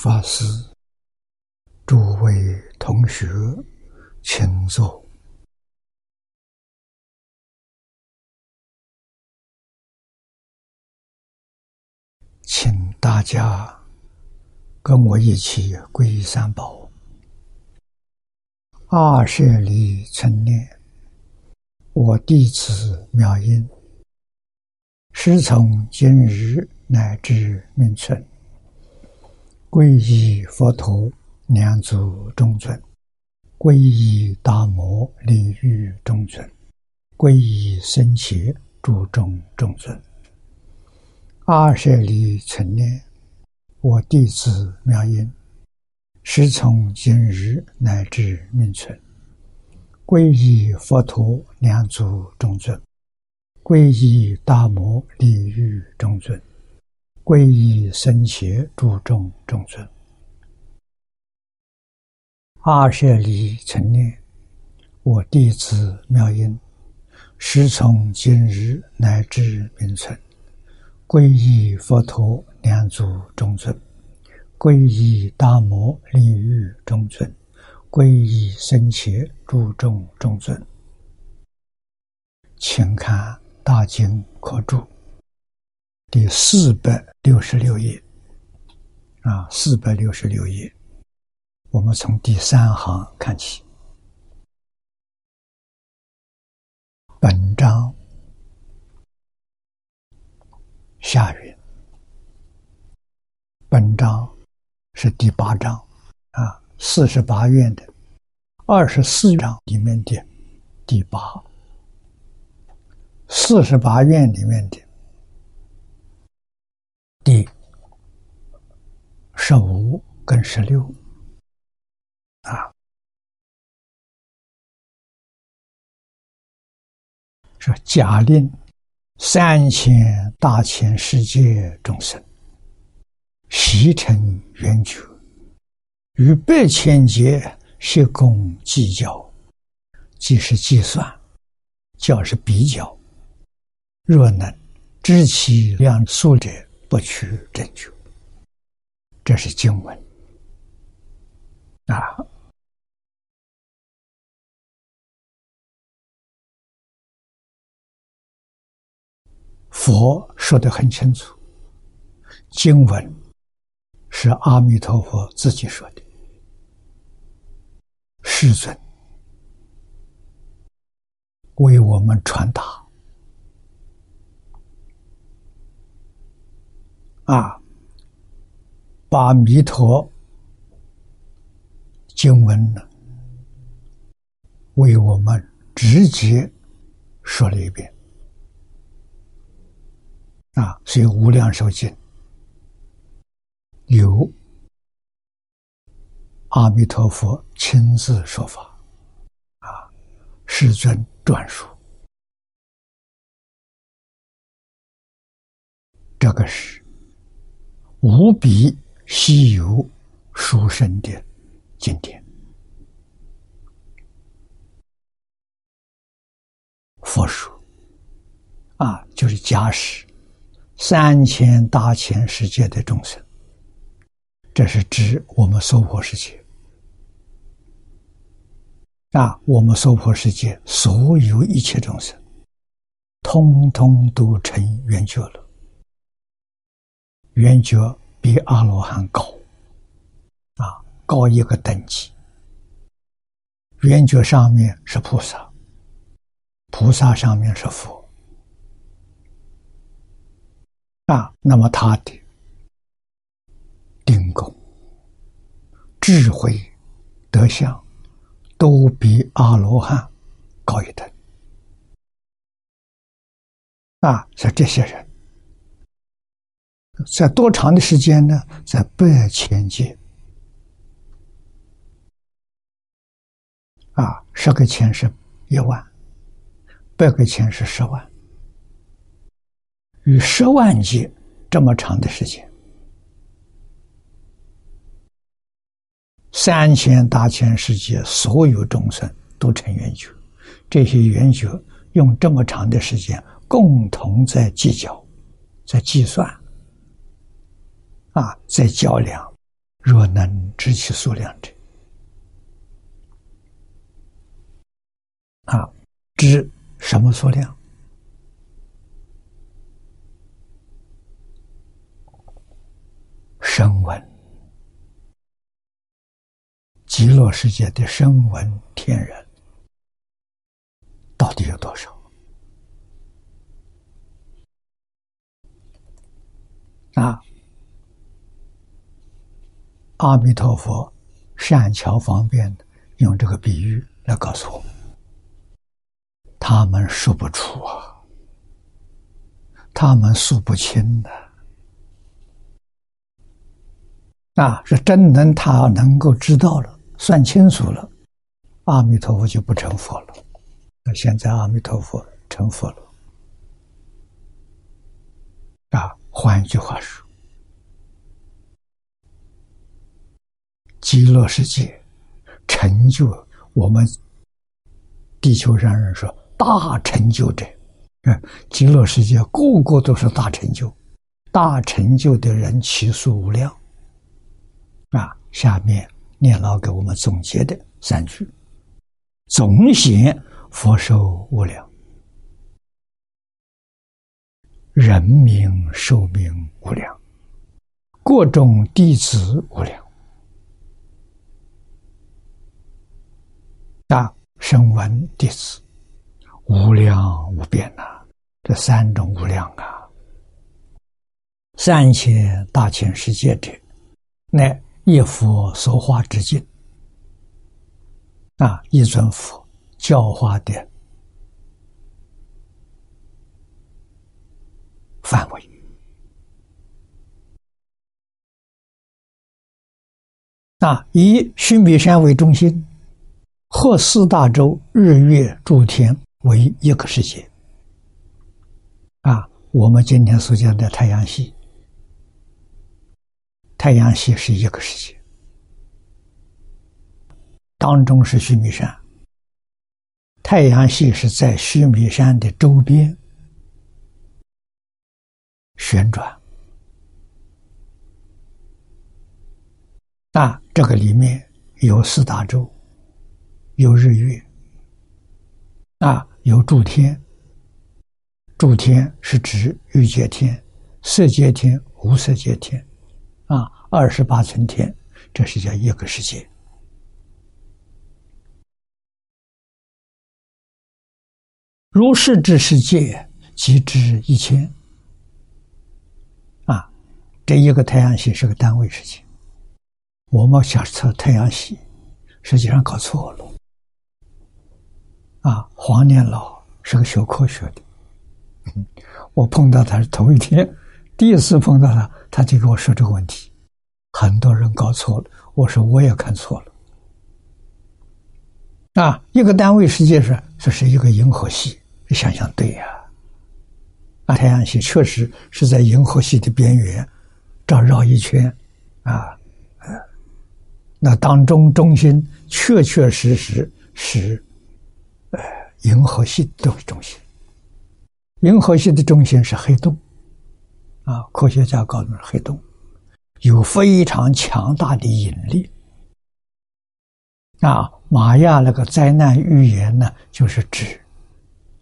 法师，诸位同学，请坐，请大家跟我一起皈依三宝。二舍离成念，我弟子妙音，师从今日乃至命存。皈依佛陀，两足中尊；皈依大摩利欲中尊；皈依僧伽诸众中尊。阿舍利成念，我弟子妙音，师从今日乃至命存。皈依佛陀，两足中尊；皈依大摩利欲中尊。皈依僧伽诸众中尊，阿舍离成念，我弟子妙音，师从今日乃至明存，皈依佛陀两足中尊，皈依大摩利欲中尊，皈依僧伽诸众中尊，请看大经可注。第四百六十六页，啊，四百六十六页，我们从第三行看起。本章下云，本章是第八章，啊，四十八愿的二十四章里面的第八，四十八愿里面的。第十五跟十六啊，说假令三千大千世界众生，习成圆觉，与百千劫是共计较，即是计算，较是比较，若能知其量数者。不取正觉，这是经文啊。佛说的很清楚，经文是阿弥陀佛自己说的，世尊为我们传达。啊，把弥陀经文呢，为我们直接说了一遍。啊，所以《无量寿经》有阿弥陀佛亲自说法，啊，世尊转述，这个是。无比稀有殊胜的经典，佛说啊，就是假使三千大千世界的众生，这是指我们娑婆世界啊，我们娑婆世界所有一切众生，通通都成圆觉了。圆觉比阿罗汉高，啊，高一个等级。圆觉上面是菩萨，菩萨上面是佛，啊，那么他的定功、智慧、德相，都比阿罗汉高一等，啊，像这些人。在多长的时间呢？在百千劫啊，十个千是一万，百个千是十万，与十万劫这么长的时间，三千大千世界所有众生都成圆觉，这些圆觉用这么长的时间共同在计较，在计算。啊，在较量，若能知其数量者，啊，知什么数量？声闻，极乐世界的声闻天人到底有多少？啊！阿弥陀佛，善巧方便用这个比喻来告诉我们：他们说不出啊，他们数不清的。啊，是真能他能够知道了，算清楚了，阿弥陀佛就不成佛了。那现在阿弥陀佛成佛了，啊，换一句话说。极乐世界成就我们地球上人说大成就者，嗯，极乐世界个个都是大成就，大成就的人其数无量。啊，下面念老给我们总结的三句：总显佛寿无量，人民寿命无量，各种弟子无量。大声闻弟子。无量无边呐，这三种无量啊，三千大千世界者，乃一佛所化之境。啊，一尊佛教化的范围。啊，以须弥山为中心。和四大洲日月诸天为一个世界，啊，我们今天所讲的太阳系，太阳系是一个世界，当中是须弥山，太阳系是在须弥山的周边旋转，啊，这个里面有四大洲。有日月，啊，有诸天。诸天是指欲界天、色界天、无色界天，啊，二十八层天，这是叫一个世界。如是之世界，即知一千。啊，这一个太阳系是个单位世界。我们想测太阳系，实际上搞错了。啊，黄念老是个学科学的，我碰到他是头一天，第一次碰到他，他就跟我说这个问题，很多人搞错了，我说我也看错了。啊，一个单位实际上这是一个银河系，想想对呀，啊，太阳系确实是在银河系的边缘，这绕一圈，啊，那当中中心确确实实是。银河系的中心，银河系的中心是黑洞，啊，科学家告诉黑洞，有非常强大的引力。啊，玛雅那个灾难预言呢，就是指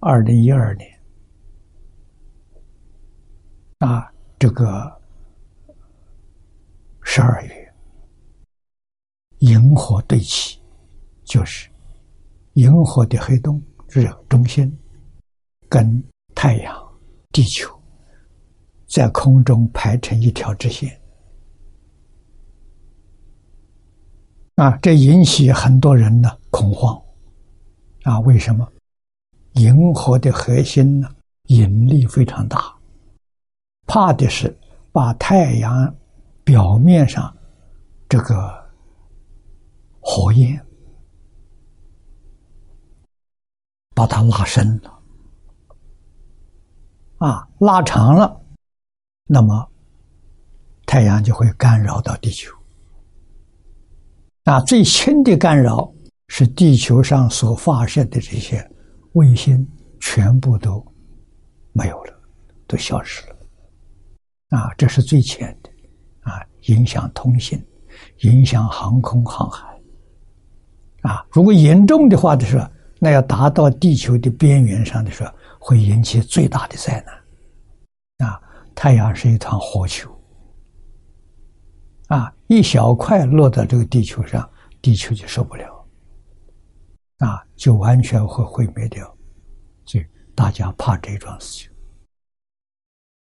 二零一二年，啊，这个十二月，银河对齐，就是。银河的黑洞。热中心跟太阳、地球在空中排成一条直线啊，这引起很多人的恐慌啊！为什么？银河的核心呢，引力非常大，怕的是把太阳表面上这个火焰。把它拉伸了，啊，拉长了，那么太阳就会干扰到地球。啊，最轻的干扰是地球上所发射的这些卫星全部都没有了，都消失了。啊，这是最浅的，啊，影响通信、影响航空航海。啊，如果严重的话的时候，那要达到地球的边缘上的时候，会引起最大的灾难。啊，太阳是一团火球，啊，一小块落到这个地球上，地球就受不了，啊，就完全会毁灭掉。所以大家怕这桩事情。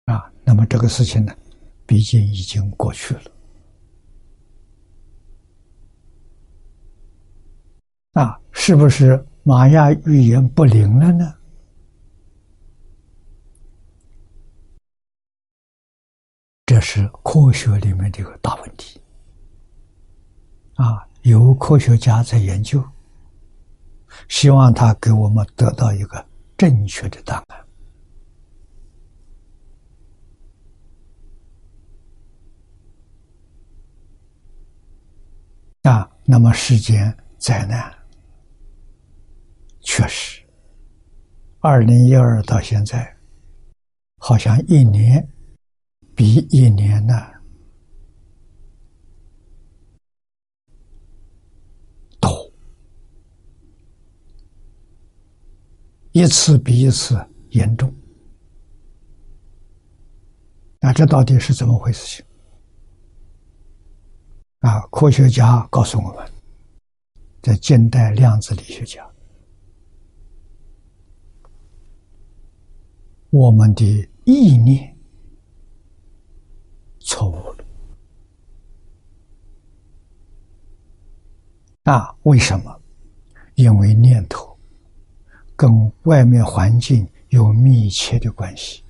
啊，那么这个事情呢，毕竟已经过去了。啊，是不是玛雅预言不灵了呢？这是科学里面的一个大问题。啊，有科学家在研究，希望他给我们得到一个正确的答案。啊，那么世间灾难。确实，二零一二到现在，好像一年比一年呢多，一次比一次严重。那这到底是怎么回事？情啊，科学家告诉我们，在近代量子力学家。我们的意念错误了啊？为什么？因为念头跟外面环境有密切的关系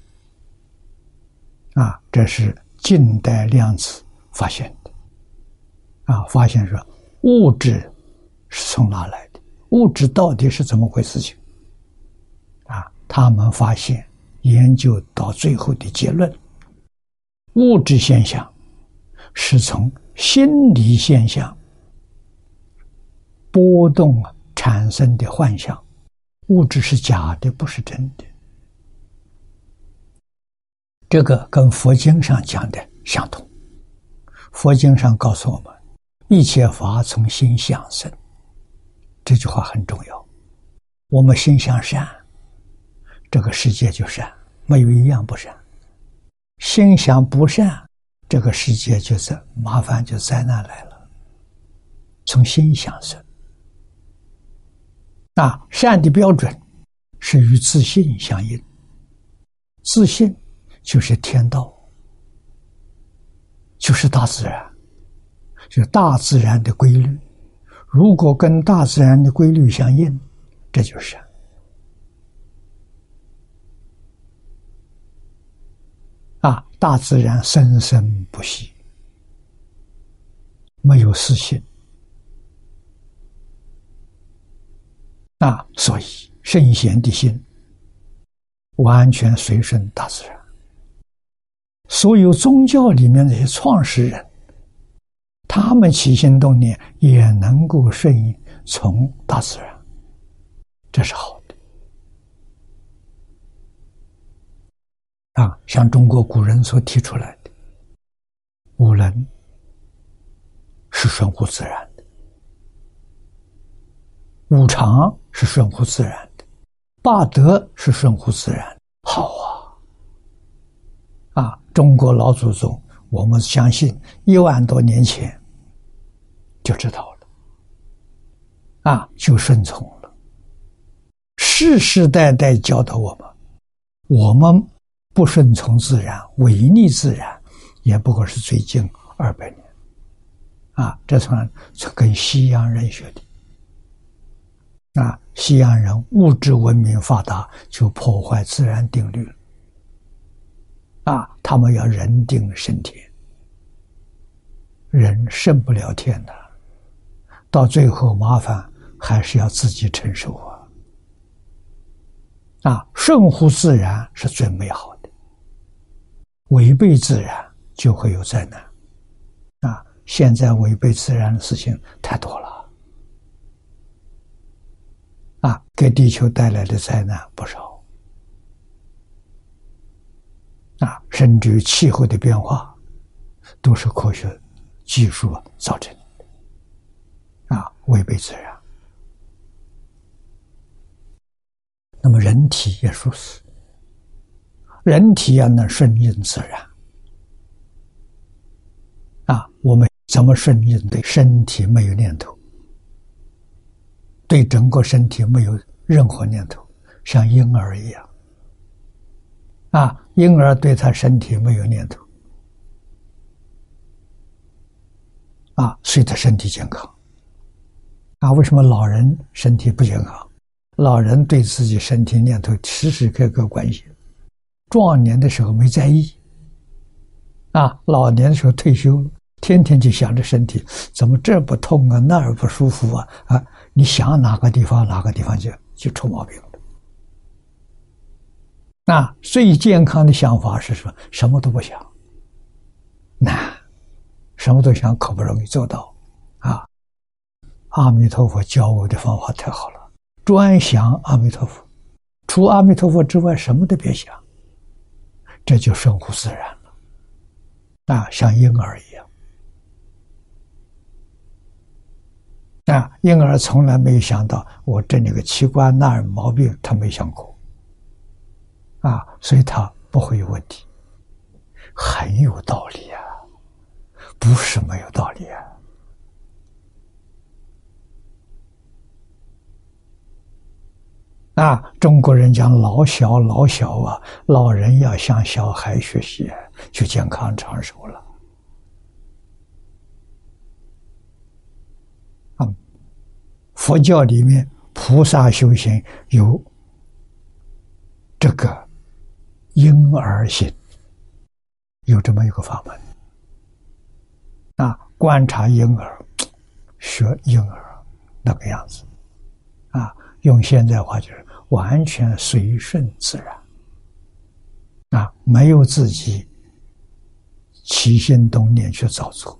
啊！这是近代量子发现的啊！发现说物质是从哪来的？物质到底是怎么回事？情啊？他们发现。研究到最后的结论：物质现象是从心理现象波动产生的幻象，物质是假的，不是真的。这个跟佛经上讲的相同。佛经上告诉我们：一切法从心想生。这句话很重要。我们心向善。这个世界就善，没有一样不善。心想不善，这个世界就是麻烦，就灾难来了。从心想生，啊，善的标准是与自信相应。自信就是天道，就是大自然，就大自然的规律。如果跟大自然的规律相应，这就是善。啊，大自然生生不息，没有私心啊，所以圣贤的心完全随顺大自然。所有宗教里面那些创始人，他们起心动念也能够顺应从大自然，这是好。啊，像中国古人所提出来的五伦是顺乎自然的，五常是顺乎自然的，八德是顺乎自然。好啊！啊，中国老祖宗，我们相信一万多年前就知道了，啊，就顺从了，世世代代教导我们，我们。不顺从自然，违逆自然，也不过是最近二百年，啊，这算是跟西洋人学的，啊，西洋人物质文明发达，就破坏自然定律了，啊，他们要人定胜天，人胜不了天的，到最后麻烦还是要自己承受啊，啊，顺乎自然是最美好的。违背自然就会有灾难，啊！现在违背自然的事情太多了，啊，给地球带来的灾难不少，啊，甚至于气候的变化，都是科学技术造成的，啊，违背自然。那么人体也如此，人体要能顺应自然，啊，我们怎么顺应对身体没有念头，对整个身体没有任何念头，像婴儿一样，啊，婴儿对他身体没有念头。啊，所以他身体健康。啊，为什么老人身体不健康？老人对自己身体念头时时刻刻关心，壮年的时候没在意，啊，老年的时候退休了，天天就想着身体怎么这不痛啊，那儿不舒服啊，啊，你想哪个地方哪个地方就就出毛病了。那最健康的想法是什么？什么都不想，难。什么都想，可不容易做到，啊！阿弥陀佛教我的方法太好了，专想阿弥陀佛，除阿弥陀佛之外，什么都别想，这就顺乎自然了，啊，像婴儿一样，啊，婴儿从来没有想到我这里个器官那儿毛病，他没想过，啊，所以他不会有问题，很有道理啊。不是没有道理啊！啊，中国人讲老小老小啊，老人要向小孩学习，就健康长寿了。啊，佛教里面菩萨修行有这个婴儿心，有这么一个法门。啊，观察婴儿，学婴儿那个样子，啊，用现在话就是完全随顺自然，啊，没有自己起心动念去造作，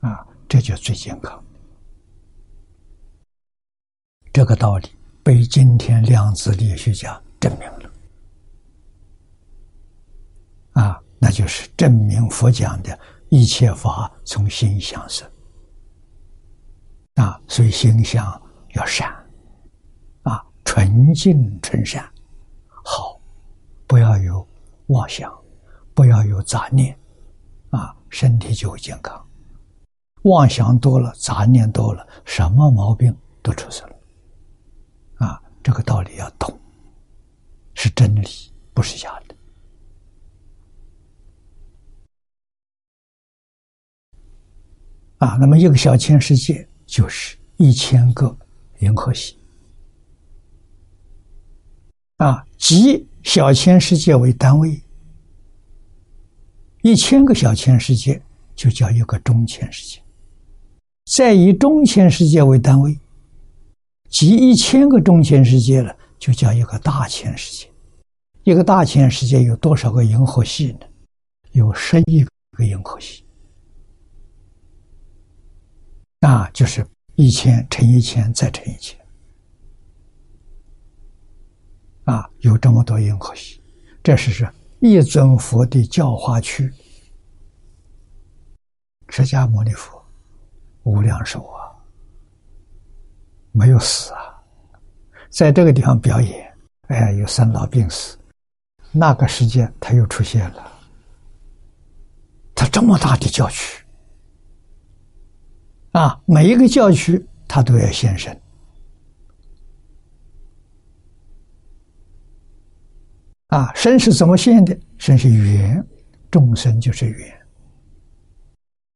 啊，这就最健康。这个道理被今天量子力学家证明了，啊，那就是证明佛讲的。一切法从心想生啊，所以心想要善，纯净纯善，好，不要有妄想，不要有杂念啊，身体就会健康。妄想多了，杂念多了，什么毛病都出现了啊！这个道理要懂，是真理，不是假的。啊，那么一个小千世界就是一千个银河系，啊，即小千世界为单位，一千个小千世界就叫一个中千世界，再以中千世界为单位，即一千个中千世界了，就叫一个大千世界，一个大千世界有多少个银河系呢？有十亿个银河系。那就是一千乘一千再乘一千，啊，有这么多银河系，这是是一尊佛的教化区，释迦牟尼佛无量寿啊，没有死啊，在这个地方表演，哎，有生老病死，那个时间他又出现了，他这么大的教区。啊，每一个教区他都要现身。啊，身是怎么现的？身是缘，众生就是缘。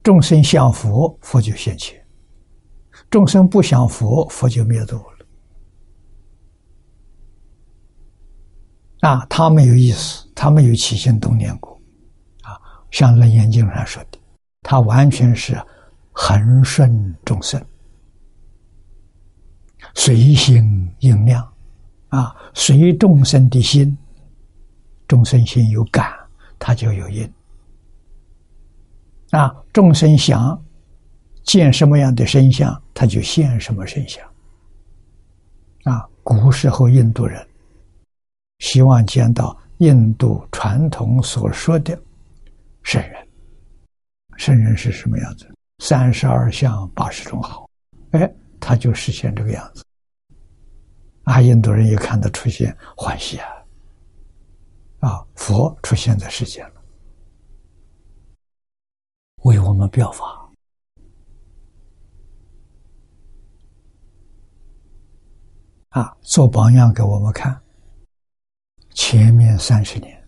众生想佛，佛就现前；众生不想佛，佛就灭度了。啊，他没有意思，他没有起心动念过。啊，像《楞严经》上说的，他完全是。恒顺众生，随心应量，啊，随众生的心，众生心有感，他就有因。啊，众生想见什么样的身相，他就现什么身相。啊，古时候印度人希望见到印度传统所说的圣人。圣人是什么样子？三十二相八十种好，哎，他就实现这个样子。啊，印度人一看他出现，欢喜啊！啊，佛出现在世间了，为我们表法，啊，做榜样给我们看。前面三十年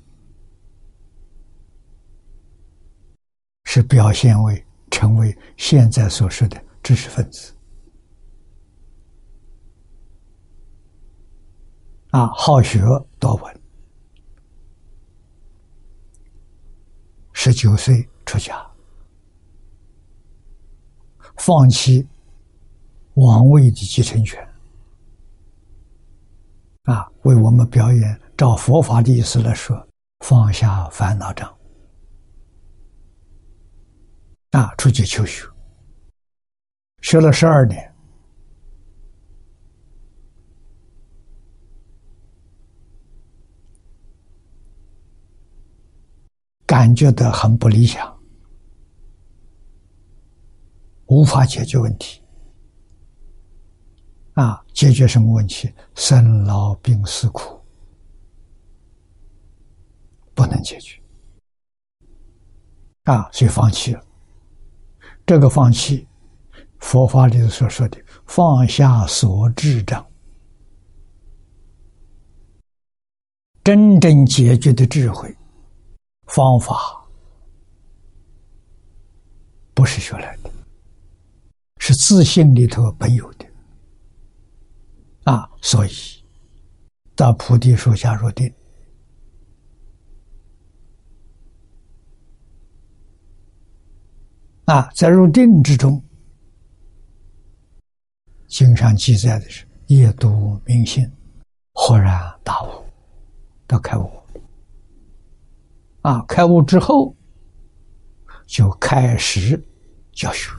是表现为成为现在所说的知识分子，啊，好学多闻。十九岁出家，放弃王位的继承权，啊，为我们表演。照佛法的意思来说，放下烦恼障，啊，出去求学，学了十二年，感觉到很不理想，无法解决问题，啊，解决什么问题？生老病死苦。不能解决啊，所以放弃了。这个放弃，佛法里所说的放下所智障，真正解决的智慧方法，不是学来的，是自信里头本有的啊。所以，到菩提树下入定。啊，在入定之中，经上记载的是夜读明心，豁然大悟，到开悟。啊，开悟之后，就开始教学。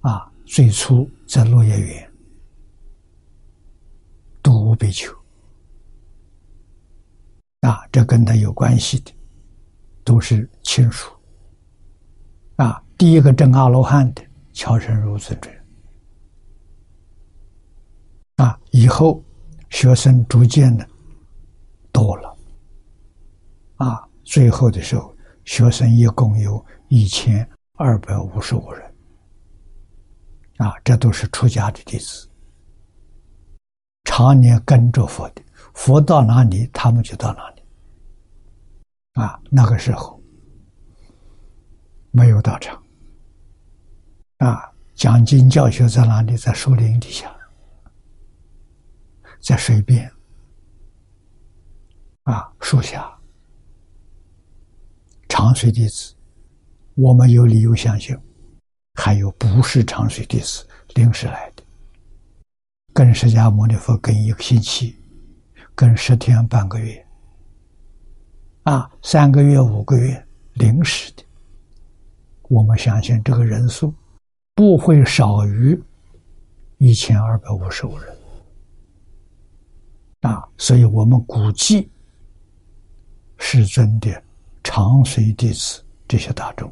啊，最初在落叶园读五百秋。啊，这跟他有关系的，都是亲属。啊。第一个证阿罗汉的乔成如尊者啊，以后学生逐渐的多了啊，最后的时候，学生一共有一千二百五十五人啊，这都是出家的弟子，常年跟着佛的，佛到哪里，他们就到哪里啊。那个时候没有道场。啊，讲经教学在哪里？在树林底下，在水边，啊，树下。长水弟子，我们有理由相信，还有不是长水弟子临时来的，跟释迦牟尼佛跟一个星期，跟十天半个月，啊，三个月五个月临时的，我们相信这个人数。不会少于一千二百五十五人。啊，所以我们估计世尊的长随弟子这些大众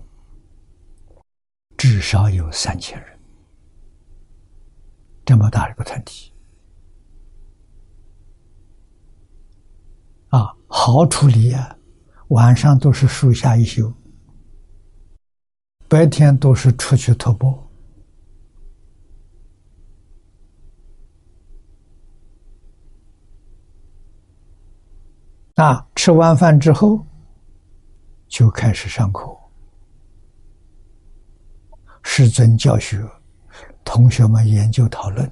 至少有三千人，这么大一个团体啊，好处理啊，晚上都是树下一宿，白天都是出去徒步。啊，吃完饭之后就开始上课，师尊教学，同学们研究讨论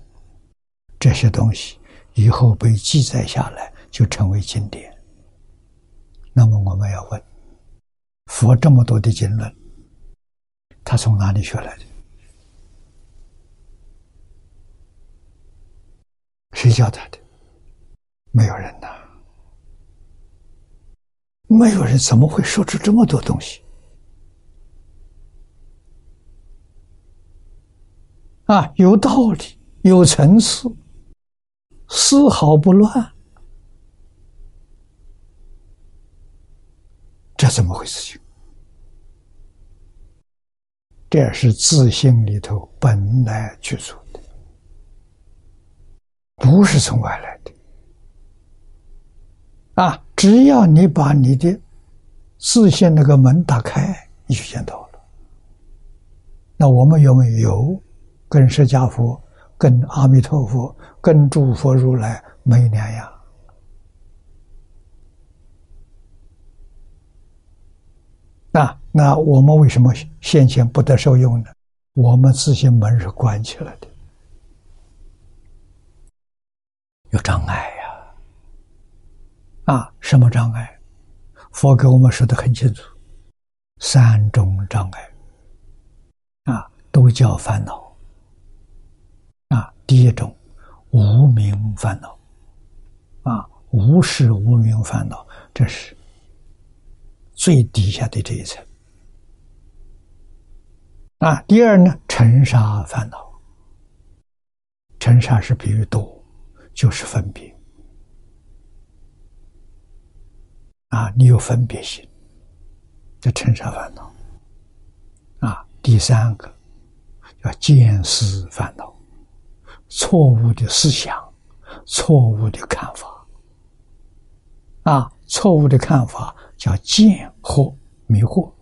这些东西，以后被记载下来，就成为经典。那么我们要问：佛这么多的经论，他从哪里学来的？谁教他的？没有人呐。没有人怎么会说出这么多东西？啊，有道理，有层次，丝毫不乱，这怎么回事？情这是自信里头本来具足的，不是从外来的。啊，只要你把你的自信那个门打开，你就见到了。那我们有没有跟释迦佛、跟阿弥陀佛、跟诸佛如来没两样？那那我们为什么先前不得受用呢？我们自信门是关起来的，有障碍呀！啊什么障碍？佛给我们说的很清楚，三种障碍，啊，都叫烦恼。啊，第一种无名烦恼，啊，无事无名烦恼，这是。最底下的这一层啊，第二呢，尘沙烦恼。尘沙是比喻多，就是分别啊，你有分别心，这尘沙烦恼啊。第三个叫见思烦恼，错误的思想，错误的看法啊，错误的看法。叫见惑迷惑，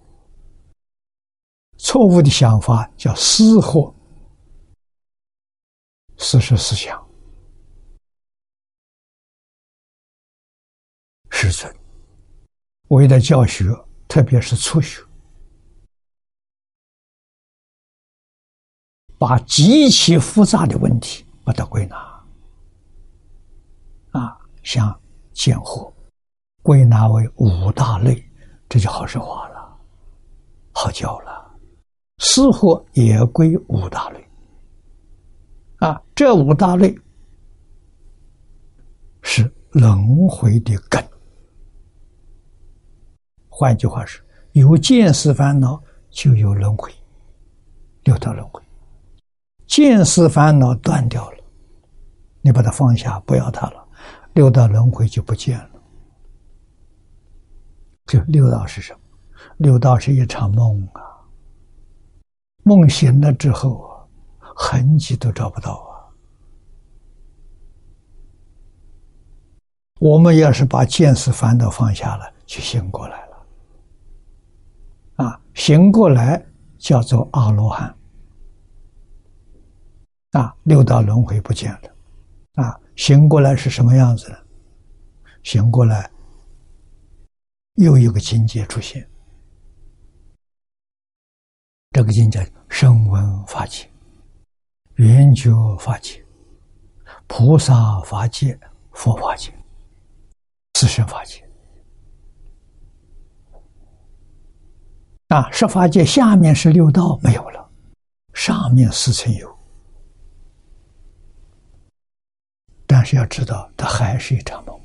错误的想法叫思惑，思是思想，师尊为了教学，特别是初学，把极其复杂的问题把它归纳，啊，像见惑。归纳为五大类，这就好说话了，好教了。似乎也归五大类，啊，这五大类是轮回的根。换句话说，有见识烦恼就有轮回，六道轮回。见识烦恼断掉了，你把它放下，不要它了，六道轮回就不见了。就六道是什么？六道是一场梦啊！梦醒了之后啊，痕迹都找不到啊。我们要是把见识烦恼放下了，就醒过来了。啊，醒过来叫做阿罗汉。啊，六道轮回不见了。啊，醒过来是什么样子呢？醒过来。又一个境界出现，这个境界声闻法界、圆觉法界、菩萨法界、佛法界、自身法界。啊，十法界下面是六道没有了，上面四层有，但是要知道，它还是一场梦。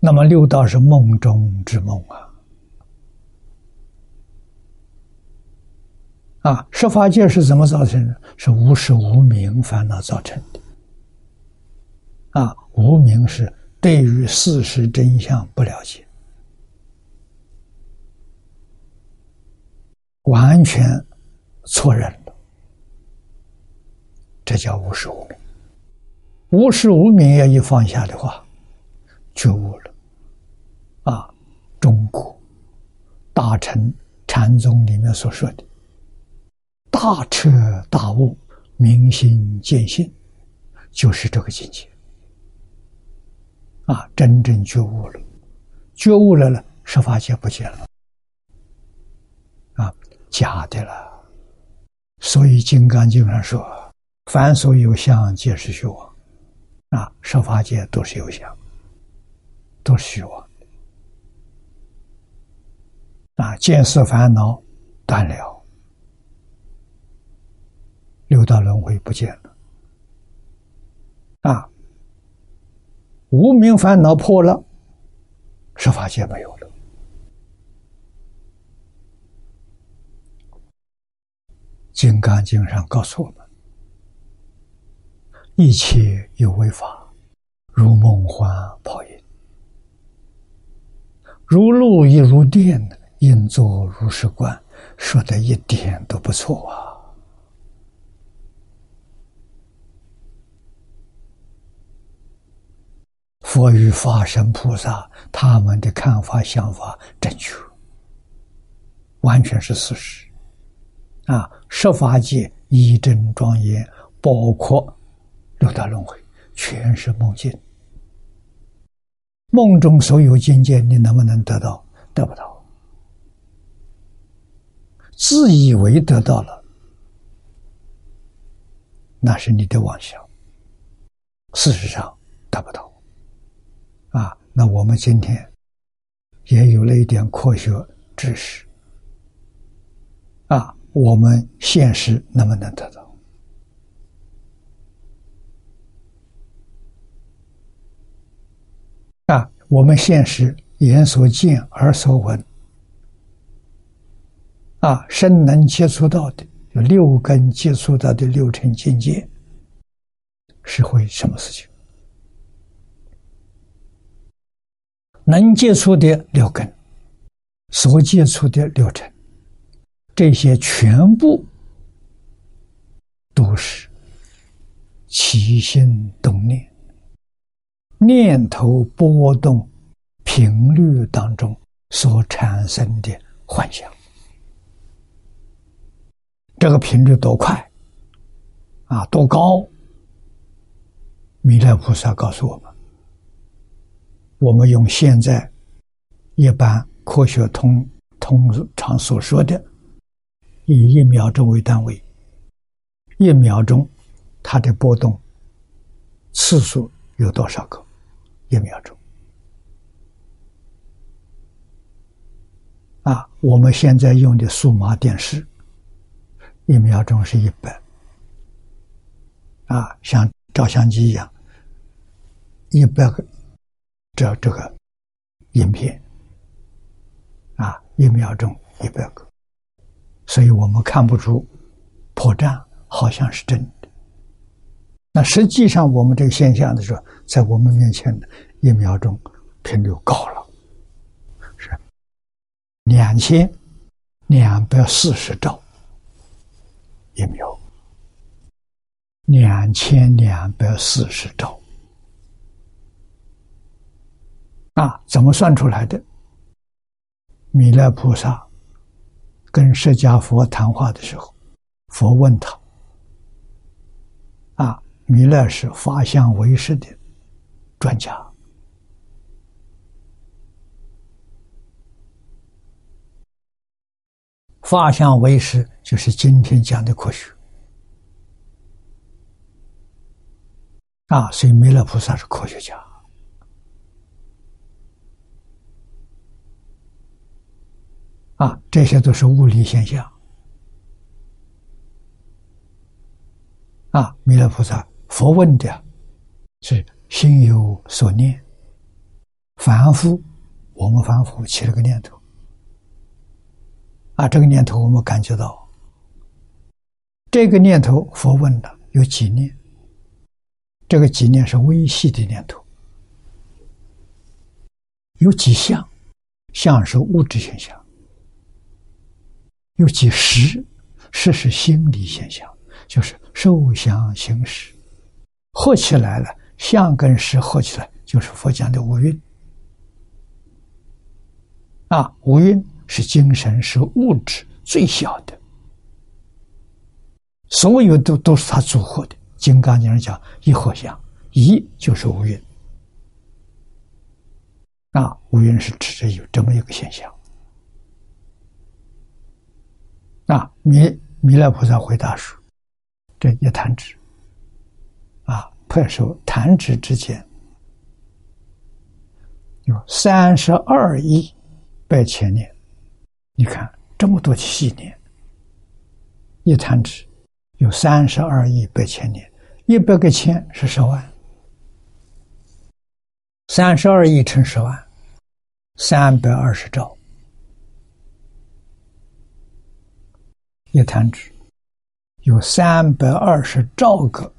那么六道是梦中之梦啊！啊，十法界是怎么造成的？是无始无明烦恼造成的。啊，无明是对于事实真相不了解，完全错认了，这叫无始无明。无始无明要一放下的话，觉悟了。啊，中国大乘禅宗里面所说的“大彻大悟、明心见性”，就是这个境界。啊，真正觉悟了，觉悟了了，十法界不见了，假的了。所以《金刚经》上说：“凡所有相，皆是虚妄。”啊，十法界都是有相，都是虚妄。啊，见色烦恼断了，六道轮回不见了。啊，无名烦恼破了，十法界没有了。金刚经上告诉我们：一切有为法，如梦幻泡影，如露亦如电。应作如是观，说的一点都不错啊！佛与法身菩萨他们的看法想法正确，完全是事实。啊，十法界一真庄严，包括六道轮回，全是梦境。梦中所有境界，你能不能得到？得不到。自以为得到了，那是你的妄想。事实上得不到。啊，那我们今天也有了一点科学知识。我们现实能不能得到？啊，我们现实眼所见、耳所闻，啊，身能接触到的，六根接触到的六尘境界，是会什么事情？能接触的六根，所接触的六尘，这些全部都是起心动念。念头波动频率当中所产生的幻想，这个频率多快啊？多高？弥勒菩萨告诉我们：，我们用现在一般科学通通常所说的，以一秒钟为单位，一秒钟它的波动次数有多少个？一秒钟，啊，我们现在用的数码电视，一秒钟是一百，啊，像照相机一样，一百个这这个影片，啊，一秒钟一百个，所以我们看不出破绽，好像是真的。那实际上，我们这个现象的时候，在我们面前的一秒钟频率高了，是两千两百四十兆一秒，两千两百四十兆啊！怎么算出来的？弥勒菩萨跟释迦佛谈话的时候，佛问他。啊弥勒是法相为师的专家，法相为师就是今天讲的科学啊，所以弥勒菩萨是科学家啊，这些都是物理现象啊，弥勒菩萨。佛问的是心有所念，凡夫，我们凡夫起了个念头，啊，这个念头我们感觉到，这个念头佛问的有几念？这个几念是微细的念头，有几相？相是物质现象，有几识？识是心理现象，就是受想行识。合起来了，相跟识合起来就是佛讲的五蕴。啊，五蕴是精神，是物质最小的，所有都都是它组合的。金刚经上讲一合相，一就是五蕴。啊，五蕴是指着有这么一个现象。啊，弥弥勒菩萨回答说：“这一弹指。”啊拍手弹指之间，有三十二亿百千年。你看这么多细年，一弹指有三十二亿百千年，一百个千是十万，三十二亿乘十万，三百二十兆。一弹指有三百二十兆个。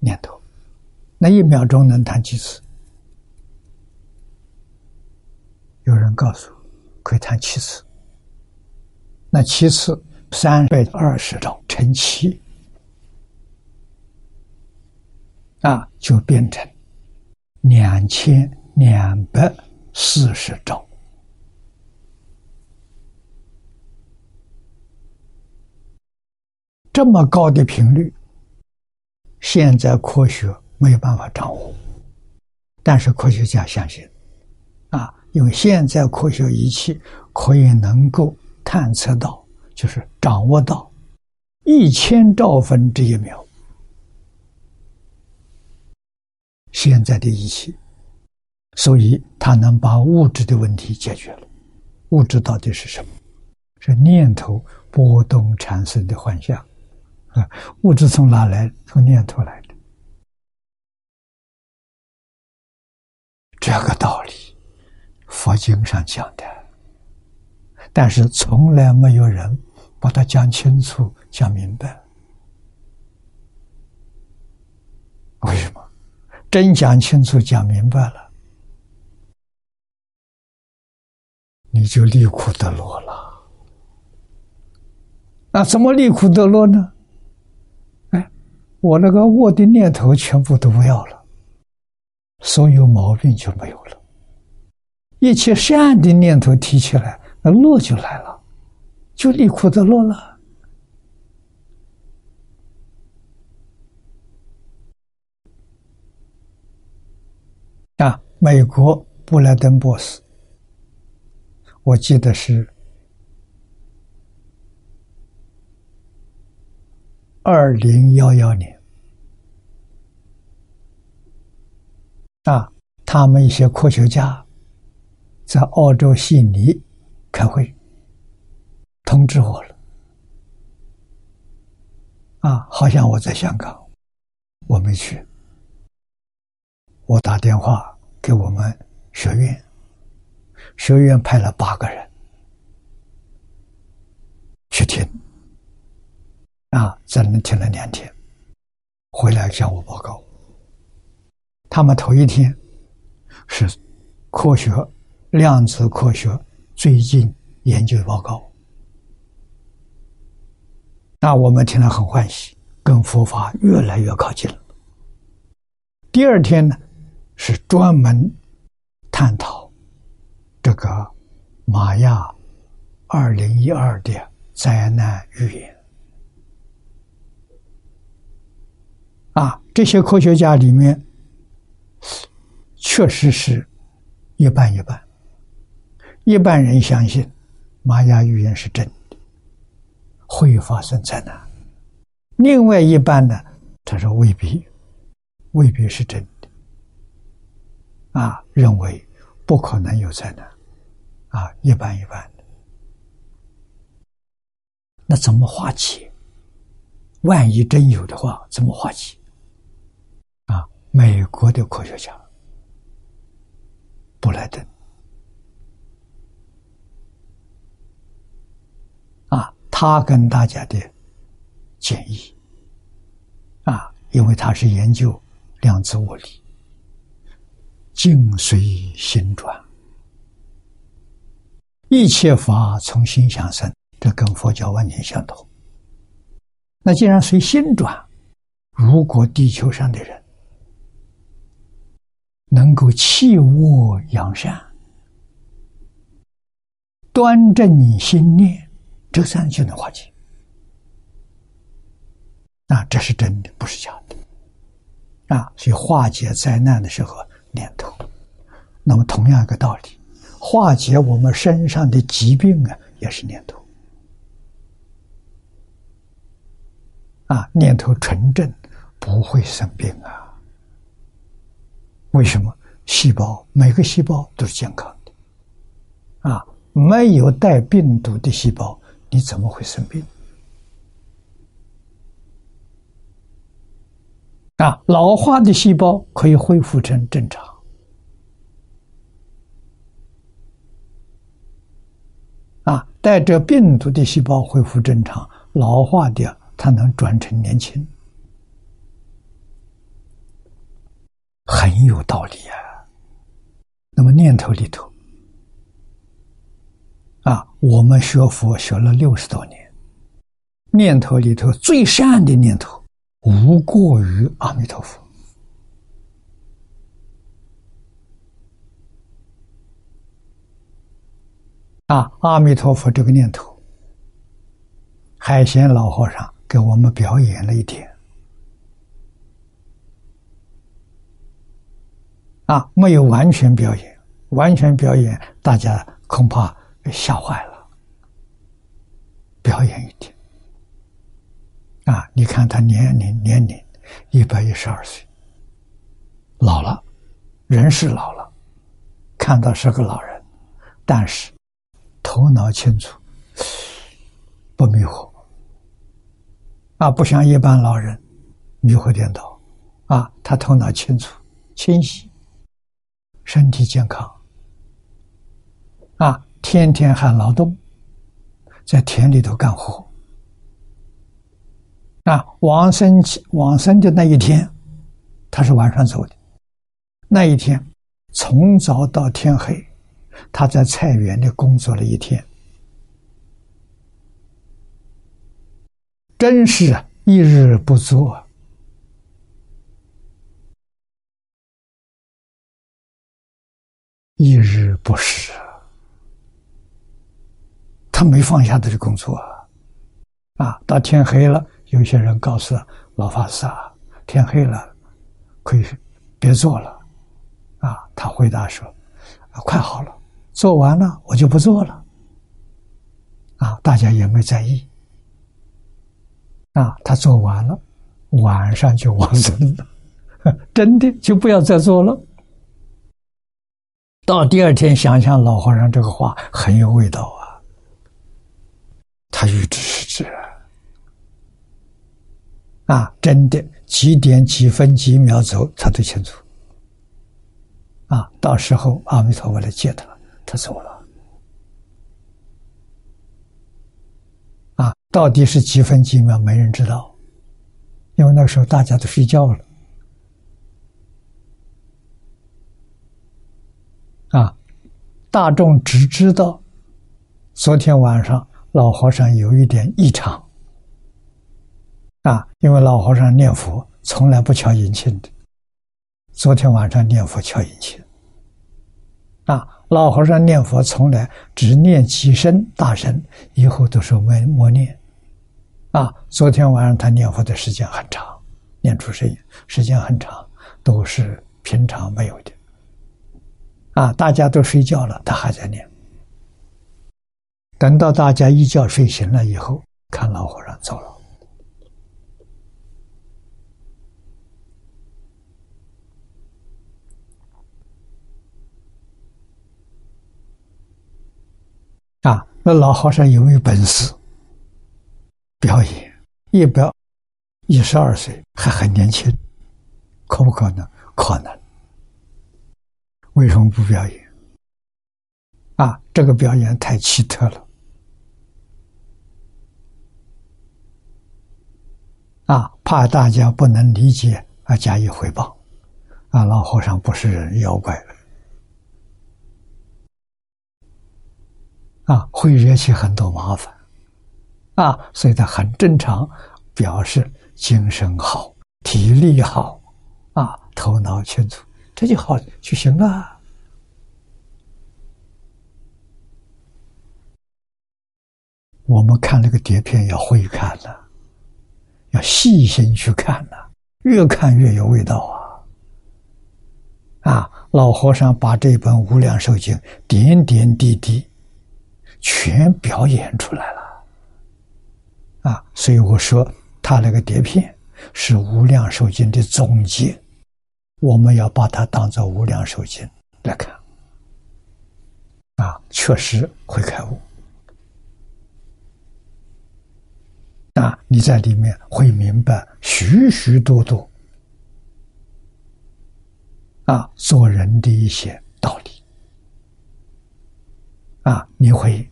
念头，那一秒钟能弹几次？有人告诉，可以弹七次。那其次三百二十兆乘七，啊，就变成两千两百四十兆。这么高的频率，现在科学没有办法掌握，但是科学家相信，啊，因为现在科学仪器可以能够探测到，就是掌握到一千兆分之一秒，现在的仪器，所以它能把物质的问题解决了。物质到底是什么？是念头波动产生的幻象。啊，物质从哪来？从念头来的。这个道理，佛经上讲的，但是从来没有人把它讲清楚、讲明白。为什么？真讲清楚、讲明白了，你就离苦得乐了。那怎么离苦得乐呢？我那个恶的念头全部都不要了，所有毛病就没有了。一切善的念头提起来，那乐就来了，就离苦得乐了。啊，美国布莱登博士，我记得是。二零幺幺年，啊，他们一些科学家在澳洲悉尼开会，通知我了。啊，好像我在香港，我没去。我打电话给我们学院，学院派了八个人去听。啊，在那听了两天，回来向我报告。他们头一天是科学量子科学最近研究报告，那我们听了很欢喜，跟佛法越来越靠近了。第二天呢，是专门探讨这个玛雅二零一二的灾难预言。啊，这些科学家里面，确实是一半一半。一半人相信玛雅预言是真的，会发生灾难；另外一半呢，他说未必，未必是真的。啊，认为不可能有灾难。啊，一半一半的。那怎么化解？万一真有的话，怎么化解？美国的科学家布莱登。啊，他跟大家的建议。啊，因为他是研究量子物理，境随心转，一切法从心想生，这跟佛教完全相同。那既然随心转，如果地球上的人，能够弃恶扬善，端正心念，这三就能化解。啊，这是真的，不是假的。啊，所以化解灾难的时候，念头。那么同样一个道理，化解我们身上的疾病啊，也是念头。啊，念头纯正，不会生病啊。为什么细胞每个细胞都是健康的？啊，没有带病毒的细胞，你怎么会生病？啊，老化的细胞可以恢复成正常。啊，带着病毒的细胞恢复正常，老化的它能转成年轻。很有道理啊。那么念头里头啊，我们学佛学了六十多年，念头里头最善的念头，无过于阿弥陀佛。啊，阿弥陀佛这个念头，海贤老和尚给我们表演了一天。啊，没有完全表演，完全表演大家恐怕吓坏了。表演一天，啊，你看他年龄年龄一百一十二岁，老了，人是老了，看到是个老人，但是。头脑清楚，不迷惑，啊，不像一般老人迷惑颠倒，啊，他头脑清楚、清晰，身体健康，啊，天天还劳动，在田里头干活，啊，往生往生的那一天，他是晚上走的，那一天从早到天黑。他在菜园里工作了一天，真是啊一日不作，一日不食。他没放下他的工作啊！到天黑了，有些人告诉老法师啊：“天黑了，可以别做了。”啊，他回答说：“啊，快好了。”做完了，我就不做了。啊，大家也没在意。啊，他做完了，晚上就往生了，真的就不要再做了。到第二天想想老和尚这个话很有味道啊，他预知是知啊，真的几点几分几秒走他都清楚。啊，到时候阿弥陀佛来接他。他走了，啊，到底是几分几秒，没人知道，因为那时候大家都睡觉了，啊，大众只知道昨天晚上老和尚有一点异常，啊，因为老和尚念佛从来不敲引磬的，昨天晚上念佛敲引磬，啊。老和尚念佛从来只念几声大声，以后都是默默念。啊，昨天晚上他念佛的时间很长，念出声音时间很长，都是平常没有的。啊，大家都睡觉了，他还在念。等到大家一觉睡醒了以后，看老和尚走了。啊，那老和尚有没有本事表演？一表一十二岁还很年轻，可不可能？可能。为什么不表演？啊，这个表演太奇特了。啊，怕大家不能理解而加以回报。啊，老和尚不是人，妖怪。啊，会惹起很多麻烦，啊，所以他很正常，表示精神好，体力好，啊，头脑清楚，这就好就行了。我们看那个碟片要会看的，要细心去看呐，越看越有味道啊！啊，老和尚把这本《无量寿经》点点滴滴。全表演出来了，啊！所以我说他那个碟片是《无量寿经》的总结，我们要把它当做《无量寿经》来看，啊，确实会开悟，啊，你在里面会明白许许多多。啊做人的一些道理，啊，你会。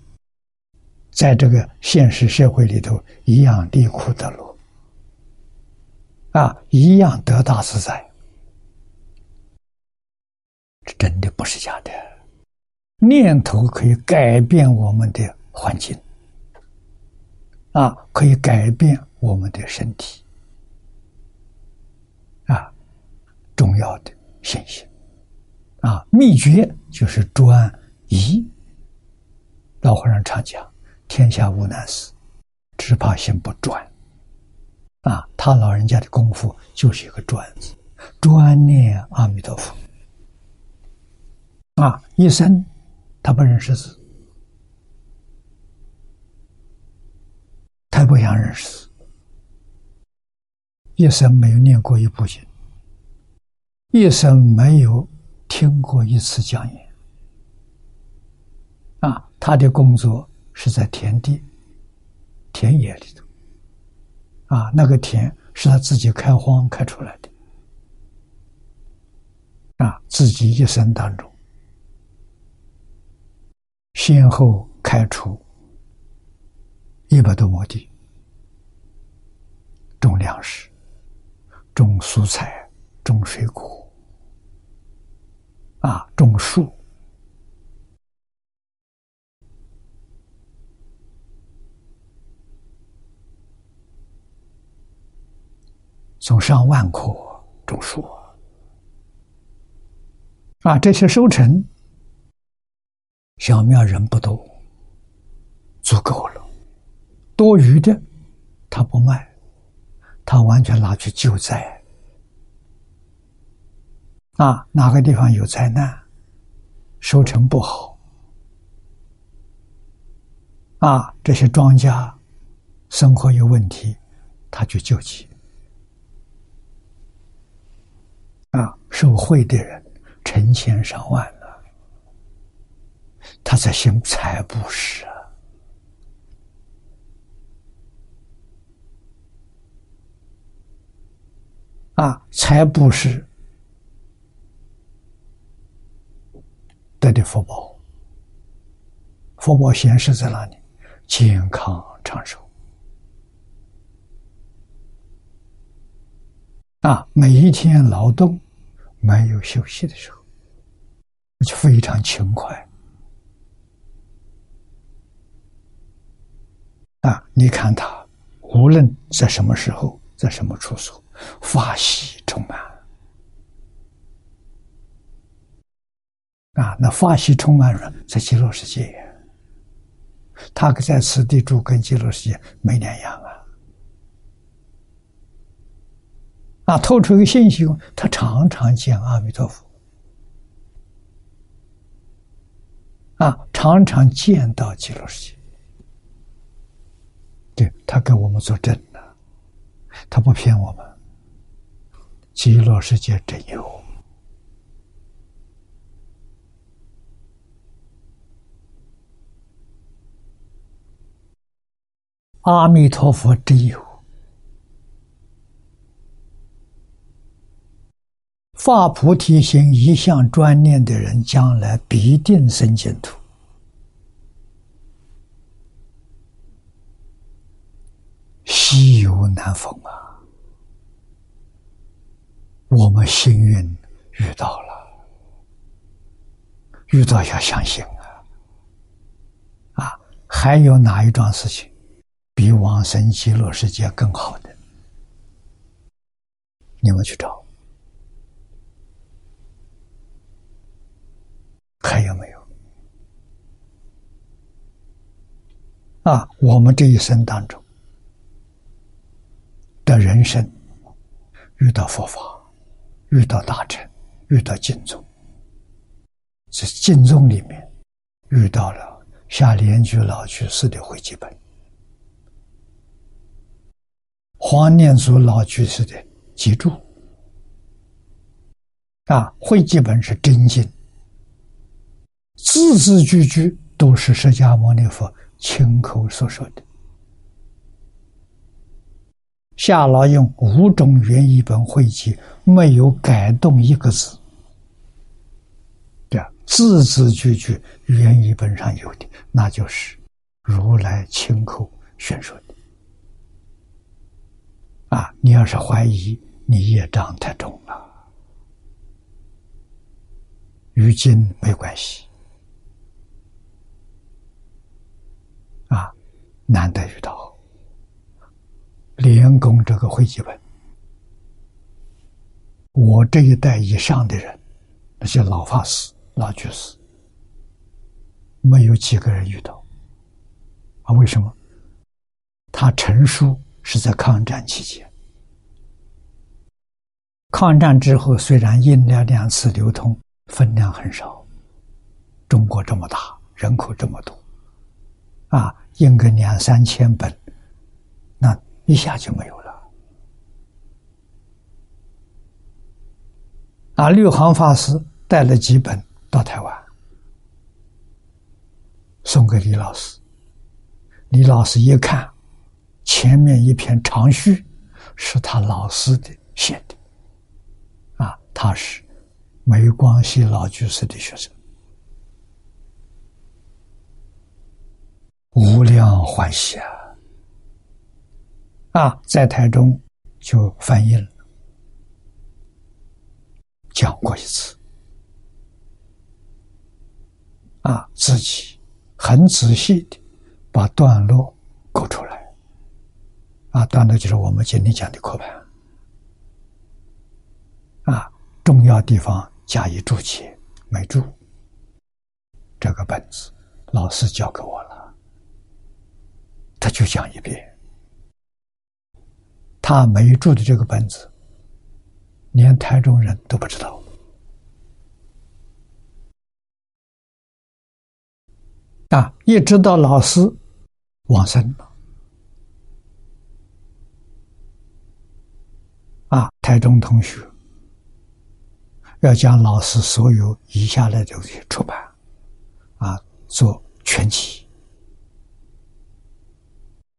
在这个现实社会里头，一样离苦得乐，啊，一样得大自在，这真的不是假的。念头可以改变我们的环境，啊，可以改变我们的身体，啊，重要的信息，啊，秘诀就是专一。老和尚常讲：“天下无难事，只怕心不专。”啊，他老人家的功夫就是一个“专”字，专念阿弥陀佛。啊，一生他不认识字，他不想认识，一生没有念过一部经，一生没有听过一次讲演。啊，他的工作是在田地、田野里头。啊，那个田是他自己开荒开出来的。啊，自己一生当中，先后开出一百多亩地，种粮食、种蔬菜、种水果，啊，种树。种上万棵种树啊，这些收成，小庙人不多，足够了。多余的，他不卖，他完全拿去救灾。啊，哪个地方有灾难，收成不好，啊，这些庄稼生活有问题，他去救济。啊，受贿的人成千上万，他在行财布施啊！啊，财布施得的福报，福报显示在哪里？健康长寿。啊，每一天劳动没有休息的时候，就非常勤快。啊，你看他无论在什么时候，在什么处所，法喜充满。啊，那法喜充满了，在极乐世界，他在此地住，跟极乐世界没两样啊。啊，透出一个信息，他常常见阿弥陀佛，啊，常常见到极乐世界，对他给我们作证的，他不骗我们，极乐世界真有，阿弥陀佛真有。发菩提心、一向专念的人，将来必定生净土。稀有难逢啊！我们幸运遇到了，遇到要相信啊！啊，还有哪一桩事情比往生极乐世界更好的？你们去找。还有没有？啊，我们这一生当中的人生，遇到佛法，遇到大乘，遇到净宗，在净宗里面遇到了下莲居老居士的会记本，黄念祖老居士的集注，啊，会记本是真经。字字句句都是释迦牟尼佛亲口所说的。夏老用五种原译本汇集，没有改动一个字，对，字字句句原译本上有的，那就是如来亲口宣说的。啊，你要是怀疑，你业障太重了，与今没关系。啊，难得遇到。连供这个会集本。我这一代以上的人，那些老法师、老居士，没有几个人遇到。啊，为什么？他成书是在抗战期间，抗战之后虽然印了两次流通，分量很少。中国这么大，人口这么多，啊，印个两三千本，那一下就没有了。啊，六行法师带了几本到台湾，送给李老师。李老师一看，前面一篇长序是他老师的写的，啊，他是梅光熙老居士的学生，无量欢喜啊！啊，在台中就翻译了。讲过一次，啊，自己很仔细的把段落勾出来，啊，段落就是我们今天讲的课本，啊，重要地方加以注解、没注。这个本子老师交给我了，他就讲一遍。他没注的这个本子。连台中人都不知道啊！一直到老师往生了啊，台中同学要将老师所有遗下来的东西出版啊，做全集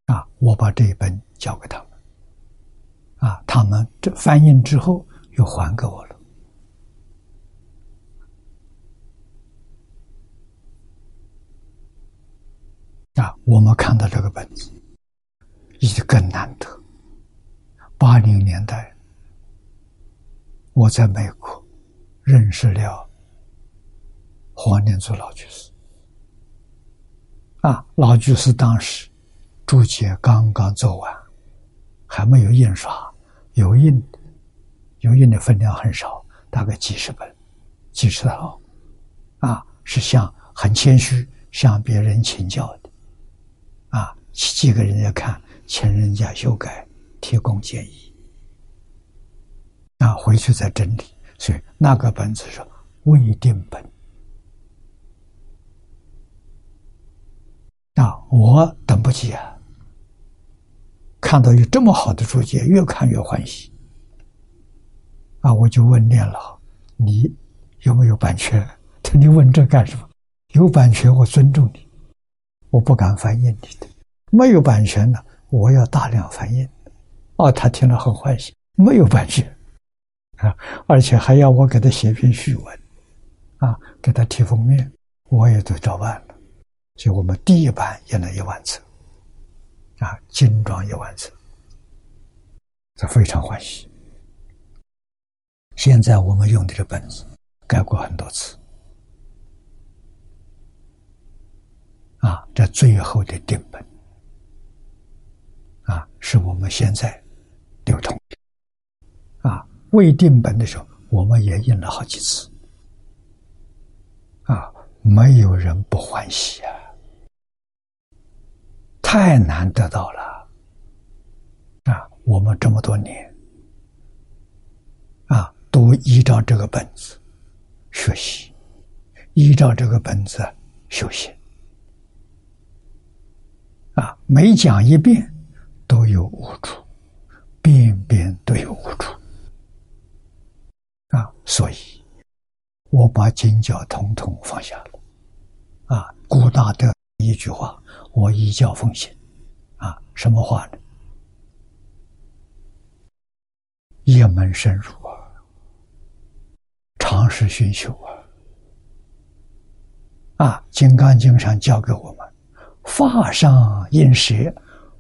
啊，我把这一本交给他们啊，他们这翻印之后。又还给我了啊！我们看到这个本子，已经更难得。八零年代，我在美国认识了黄念祖老居士。啊，老居士当时注解刚刚做完，还没有印刷，有印。有印的分量很少，大概几十本，几十套，啊，是向很谦虚向别人请教的，啊，寄给人家看，请人家修改，提供建议，啊，回去再整理。所以那个本子是未定本，啊，我等不及啊，看到有这么好的注解，越看越欢喜。啊！我就问念老，你有没有版权？他 你问这干什么？有版权，我尊重你，我不敢翻译你的。没有版权呢，我要大量翻译。哦，他听了很欢喜。没有版权啊，而且还要我给他写篇序文，啊，给他提封面，我也都照办了。所以我们第一版印了一万册，啊，精装一万册，这非常欢喜。现在我们用的这本子改过很多次，啊，这最后的定本，啊，是我们现在流通。的，啊，未定本的时候，我们也印了好几次，啊，没有人不欢喜啊，太难得到了，啊，我们这么多年啊。都依照这个本子学习，依照这个本子修行啊！每讲一遍都有误处，遍遍都有误处啊！所以，我把金教统统放下了啊！古大德一句话，我依教奉行啊！什么话呢？一门深入。常识熏修啊！啊，《金刚经》上教给我们：“法上应舍，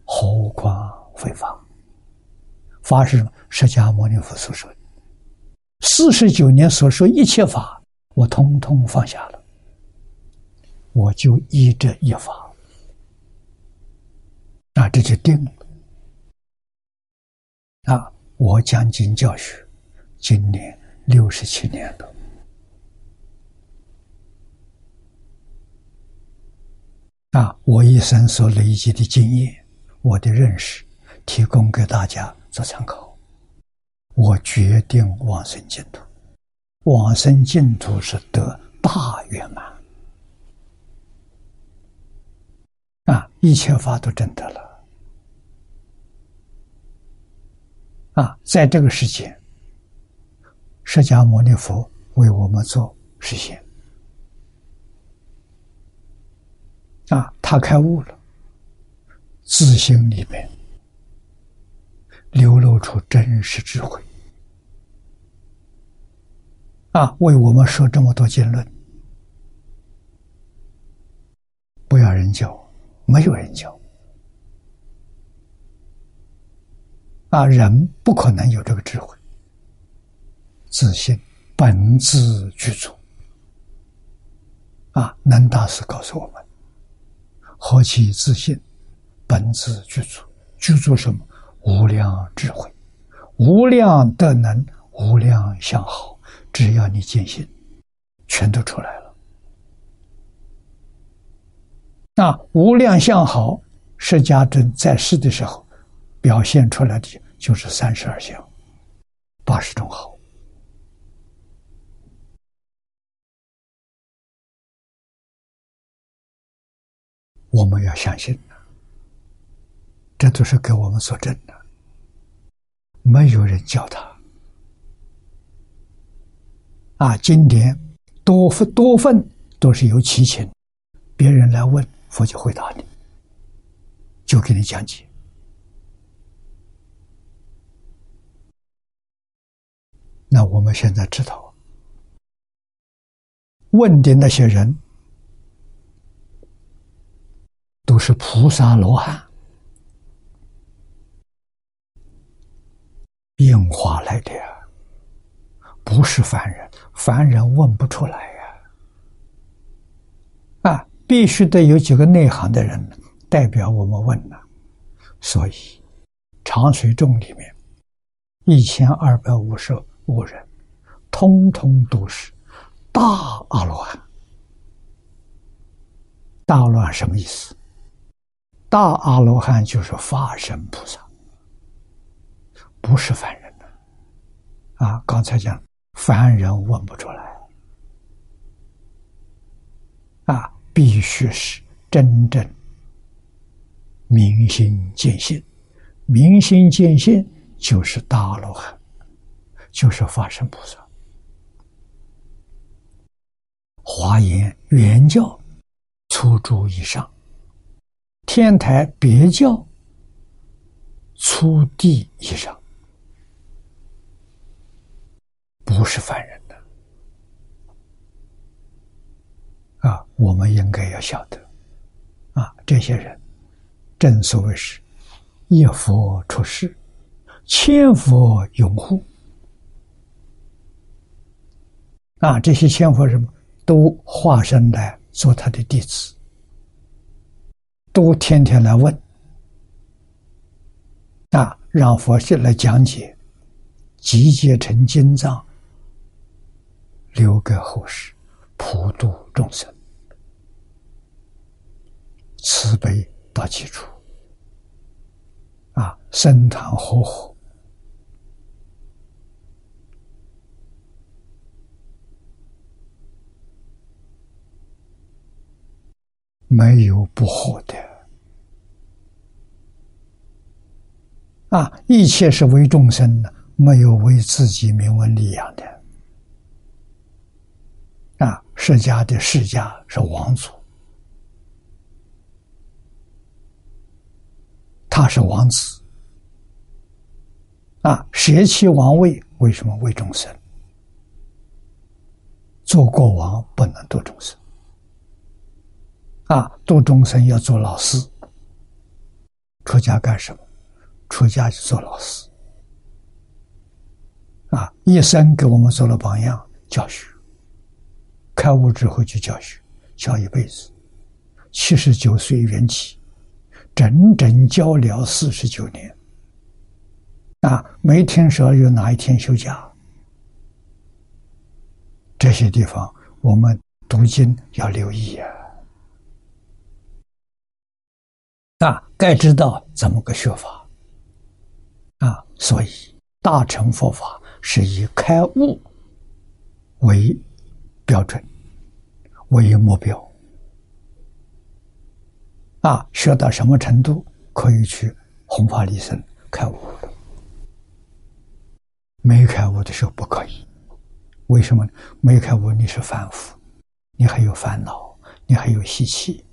何况非法？”法是释迦牟尼佛所说的。四十九年所说一切法，我通通放下了，我就依这一法啊，这就定了。啊，我讲经教学，今年六十七年了。啊，我一生所累积的经验，我的认识，提供给大家做参考。我决定往生净土，往生净土是得大圆满。啊，一切法都证得了。啊，在这个世界，释迦牟尼佛为我们做实现。啊，他开悟了，自心里面流露出真实智慧。啊，为我们说这么多经论，不要人教，没有人教。啊，人不可能有这个智慧，自信本自具足。啊，南大师告诉我们。何其自信，本自具足，具足什么？无量智慧，无量德能，无量相好。只要你坚信，全都出来了。那无量相好，释迦尊在世的时候表现出来的就是三十二相，八十种好。我们要相信这都是给我们所证的，没有人教他。啊，经典多份多份都是有奇情，别人来问，佛就回答你，就给你讲解。那我们现在知道，问的那些人。都是菩萨罗汉变化来的呀，不是凡人，凡人问不出来。必须得有几个内行的人代表我们问呢。所以，长水众里面一千二百五十五人，通通都是大阿罗汉。大阿罗汉什么意思？大阿罗汉就是法身菩萨，不是凡人的啊！刚才讲凡人问不出来啊，必须是真正明心见性，明心见性就是大罗汉，就是法身菩萨。华严原教初住以上。天台别教，初地以上，不是凡人的啊！我们应该要晓得啊，这些人正所谓是一佛出世，千佛拥护啊！这些千佛什么都化身来做他的弟子。都天天来问，啊，让佛师来讲解，集结成经藏，留给后世普度众生，慈悲到基础，啊，深谈呵护，没有不好的。啊，一切是为众生的，没有为自己名闻利养的。啊，释迦的释迦是王祖，他是王子。啊，舍弃王位，为什么为众生？做国王不能度众生。啊，度众生要做老师。出家干什么？出家就做老师，啊，一生给我们做了榜样，教学。开悟之后就教学，教一辈子。七十九岁圆寂，整整教了四十九年，啊，没听说有哪一天休假。这些地方我们读经要留意啊，啊，该知道怎么个学法，啊，所以大乘佛法是以开悟为标准，为目标。啊，学到什么程度可以去弘法利生开悟？没开悟的时候不可以，为什么？没开悟你是凡夫，你还有烦恼，你还有习气。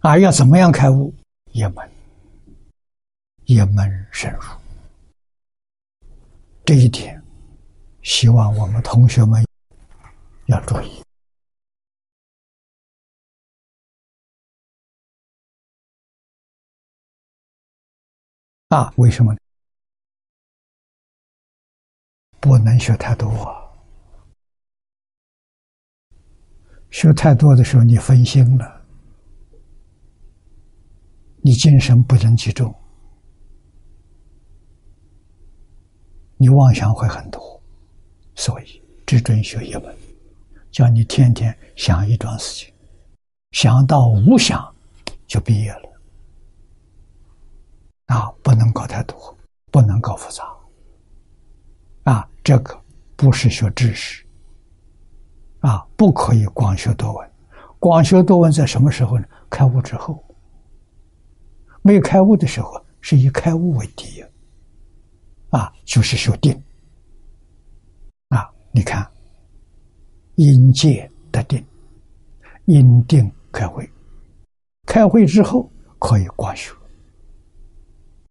啊，要怎么样开悟？一门，一门深入。这一点，希望我们同学们要注意。啊，为什么？不能学太多。学太多的时候，你分心了，你精神不能集中，你妄想会很多。所以，只准学一门，叫你天天想一桩事情，想到无想，就毕业了。啊，不能搞太多，不能搞复杂。啊，这个不是学知识。啊，不可以光学多闻，光学多闻在什么时候呢？开悟之后。没开悟的时候，是以开悟为第一。啊，就是学定。啊，你看，因戒得定，因定开会，开会之后可以光学。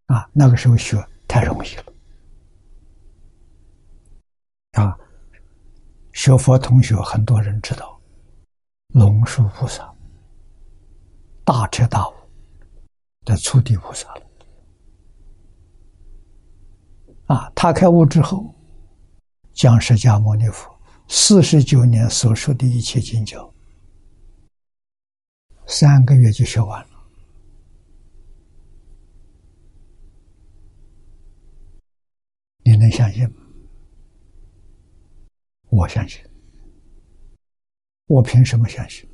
啊，那个时候学太容易了。啊，学佛同学很多人知道，龙树菩萨大彻大悟的初地菩萨了。啊，他开悟之后，将释迦牟尼佛四十九年所说的一切经教，三个月就学完了。你能相信吗？我相信。我凭什么相信？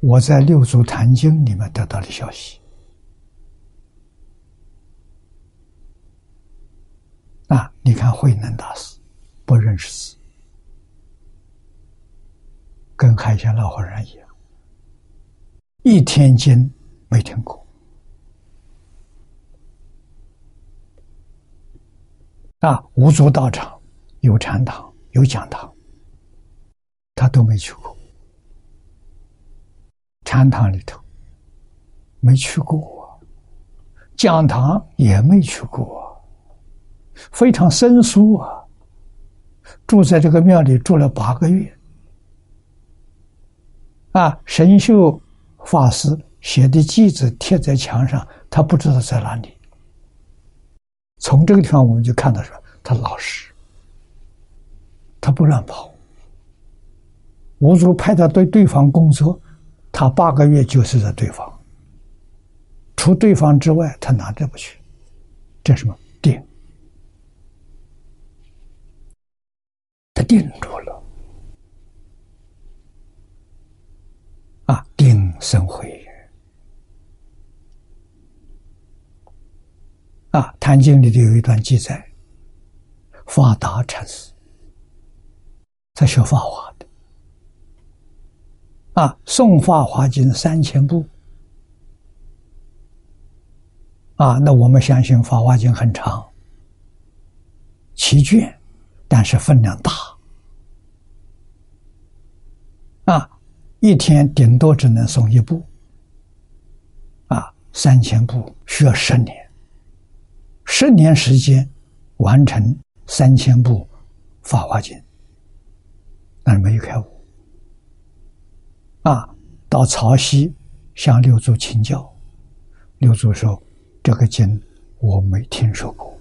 我在《六祖坛经》里面得到的消息。啊，你看慧能大师不认识字，跟海鲜老和尚一样，一天经没听过。啊，五祖道场有禅堂，有讲堂，他都没去过。禅堂里头没去过，讲堂也没去过，非常生疏啊。住在这个庙里住了八个月，啊，神秀法师写的记子贴在墙上，他不知道在哪里。从这个地方，我们就看到说，他老实，他不乱跑。吴祖派他对对方工作，他八个月就是在对方，除对方之外，他哪都不去。这什么定？他定住了，啊，定生慧。啊，《坛经》里头有一段记载，法达禅师在学法华的，啊，诵《法华经》三千部，啊，那我们相信《法华经》很长，奇卷，但是分量大，啊，一天顶多只能诵一部，啊，三千部需要十年。十年时间完成三千部《法华经》，但是没有开悟。啊，到潮汐向六祖请教，六祖说：“这个经我没听说过。”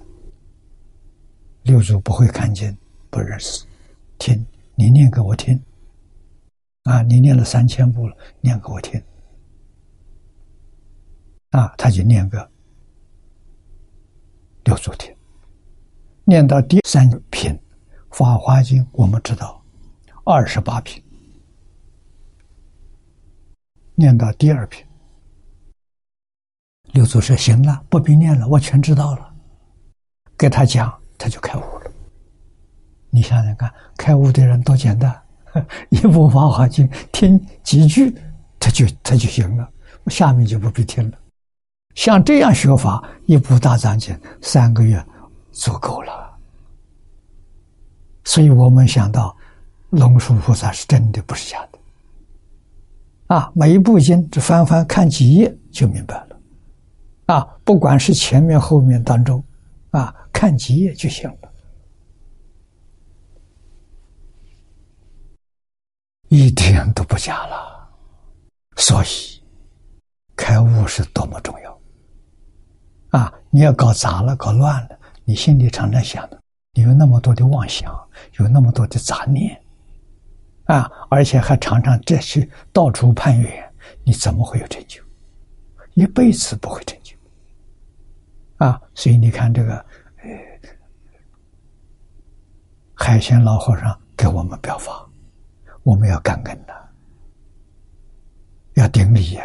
六祖不会看经，不认识，听你念给我听。啊，你念了三千部了，念给我听。啊，他就念个六祖听，念到第三品《法华经》，我们知道二十八品，念到第二品，六祖说：“行了，不必念了，我全知道了。”给他讲，他就开悟了。你想想看，开悟的人多简单，一部《法华经》听几句，他就他就行了，下面就不必听了。像这样学法，一部大藏经三个月足够了。所以我们想到龙树菩萨是真的，不是假的。啊，每一部经只翻翻看几页就明白了。啊，不管是前面后面当中，啊，看几页就行了，一点都不假了。所以开悟是多么重要。啊！你要搞砸了、搞乱了，你心里常常想的，你有那么多的妄想，有那么多的杂念，啊，而且还常常这去到处攀缘，你怎么会有成就？一辈子不会成就。啊！所以你看这个，呃，海鲜老和尚给我们表法，我们要感恩的，要顶礼呀！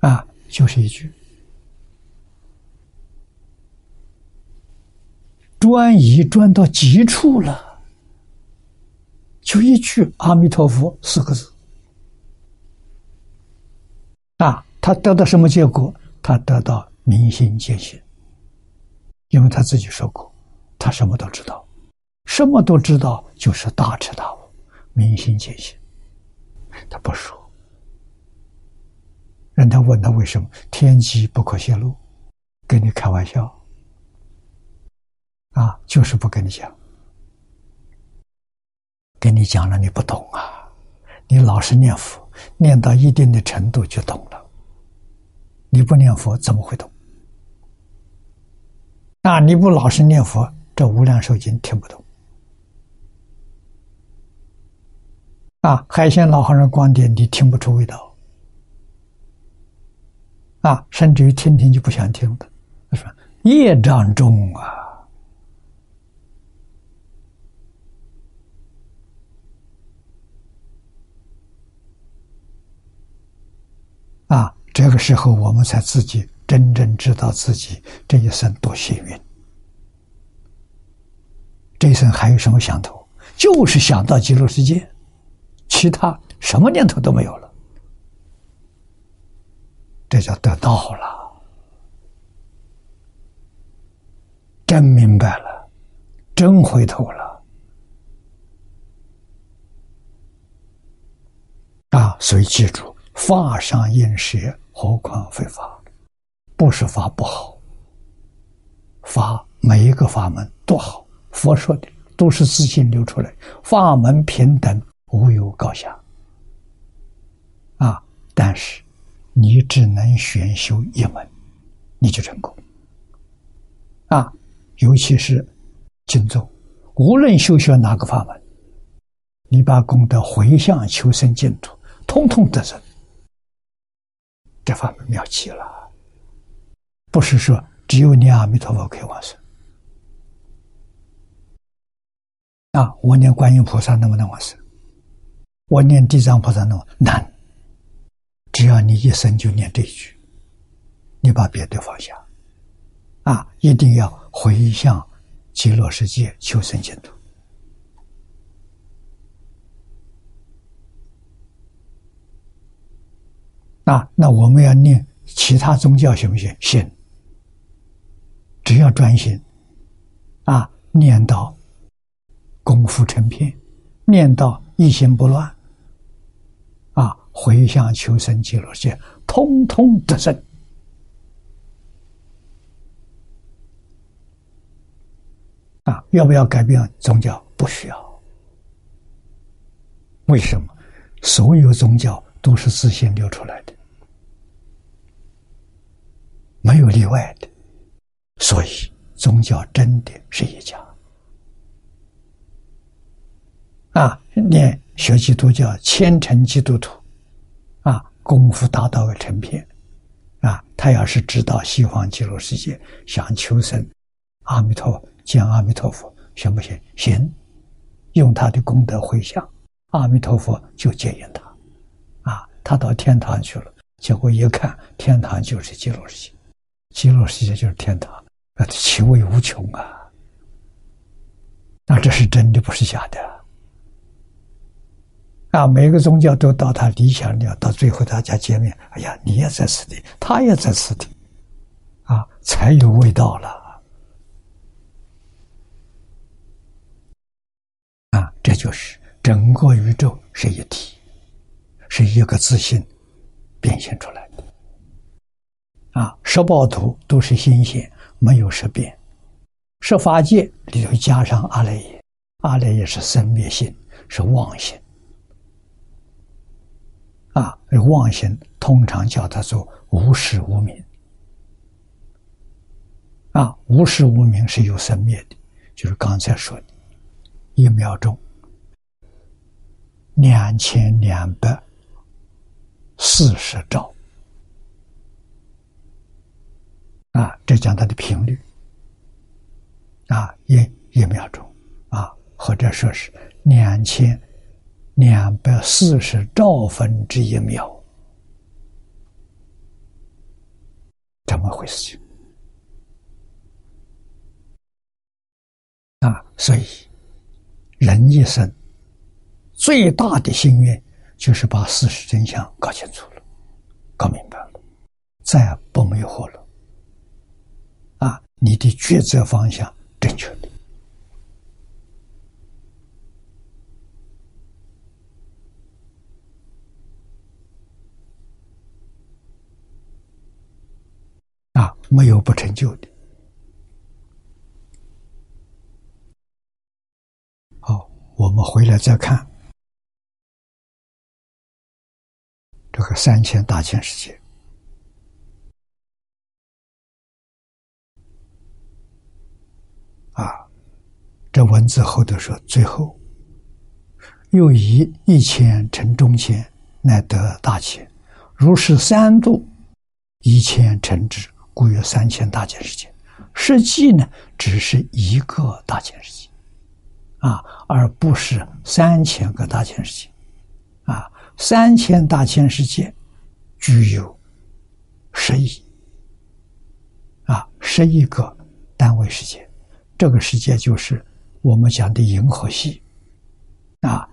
啊，就是一句。专一专到极处了，就一句“阿弥陀佛”四个字。啊，他得到什么结果？他得到明心见性，因为他自己说过，他什么都知道，什么都知道就是大彻大悟、明心见性。他不说，人家问他为什么，天机不可泄露，跟你开玩笑。啊，就是不跟你讲，跟你讲了你不懂啊！你老是念佛，念到一定的程度就懂了。你不念佛怎么会懂？啊，你不老是念佛，这无量寿经听不懂。啊，海鲜老和尚观点你听不出味道。啊，甚至于听听就不想听的，他说业障重啊。啊，这个时候我们才自己真正知道自己这一生多幸运。这一生还有什么想头？就是想到极乐世界，其他什么念头都没有了。这叫得到了，真明白了，真回头了。啊，所以记住。法上应舍，何况非法？不是法不好，法每一个法门都好。佛说的都是自信流出来，法门平等，无有高下。啊！但是你只能选修一门，你就成功。啊！尤其是经咒，无论修学哪个法门，你把功德回向求生净土，通通得生。这法门妙极了，不是说只有念阿弥陀佛可以往生啊！我念观音菩萨能不能往生？我念地藏菩萨能难？只要你一生就念这一句，你把别的放下啊！一定要回向极乐世界求生净土。啊，那我们要念其他宗教行不行？行，只要专心，啊，念到功夫成片，念到一心不乱，啊，回向求生极乐界，通通得胜。啊，要不要改变宗教？不需要。为什么？所有宗教都是自信流出来的。没有例外的，所以宗教真的是一家。啊，念学基督教，虔诚基督徒，啊，功夫达到了成片，啊，他要是知道西方极乐世界，想求生，阿弥陀见阿弥陀佛，行不行？行，用他的功德回向，阿弥陀佛就接引他，啊，他到天堂去了，结果一看，天堂就是极乐世界，极乐世界就是天堂，那其味无穷啊！那这是真的，不是假的。啊，每个宗教都到他理想了，到最后大家见面，哎呀，你也在此地，他也在此地，啊，才有味道了。啊，这就是整个宇宙是一体，是一个自信变现出来。啊，十报图都是新鲜，没有十变。十法界里头加上阿赖耶，阿赖耶是生灭性，是妄性。啊，妄性通常叫它做无始无明。啊，无始无明是有生灭的，就是刚才说的，一秒钟两千两百四十兆。啊，这讲它的频率。啊，一一秒钟，啊，或者说是两千两百四十兆分之一秒，怎么回事？情？啊，所以人一生最大的心愿就是把事实真相搞清楚了，搞明白了，再不迷惑了。你的抉择方向。正确的啊，没有不成就的。好，我们回来再看这个三千大千世界。啊，这文字后头说，最后又以一千乘中千，乃得大千。如是三度，一千乘之，故有三千大千世界。实际呢，只是一个大千世界，啊，而不是三千个大千世界。啊，三千大千世界具有十亿，啊，十亿个单位世界。这个世界就是我们讲的银河系，啊，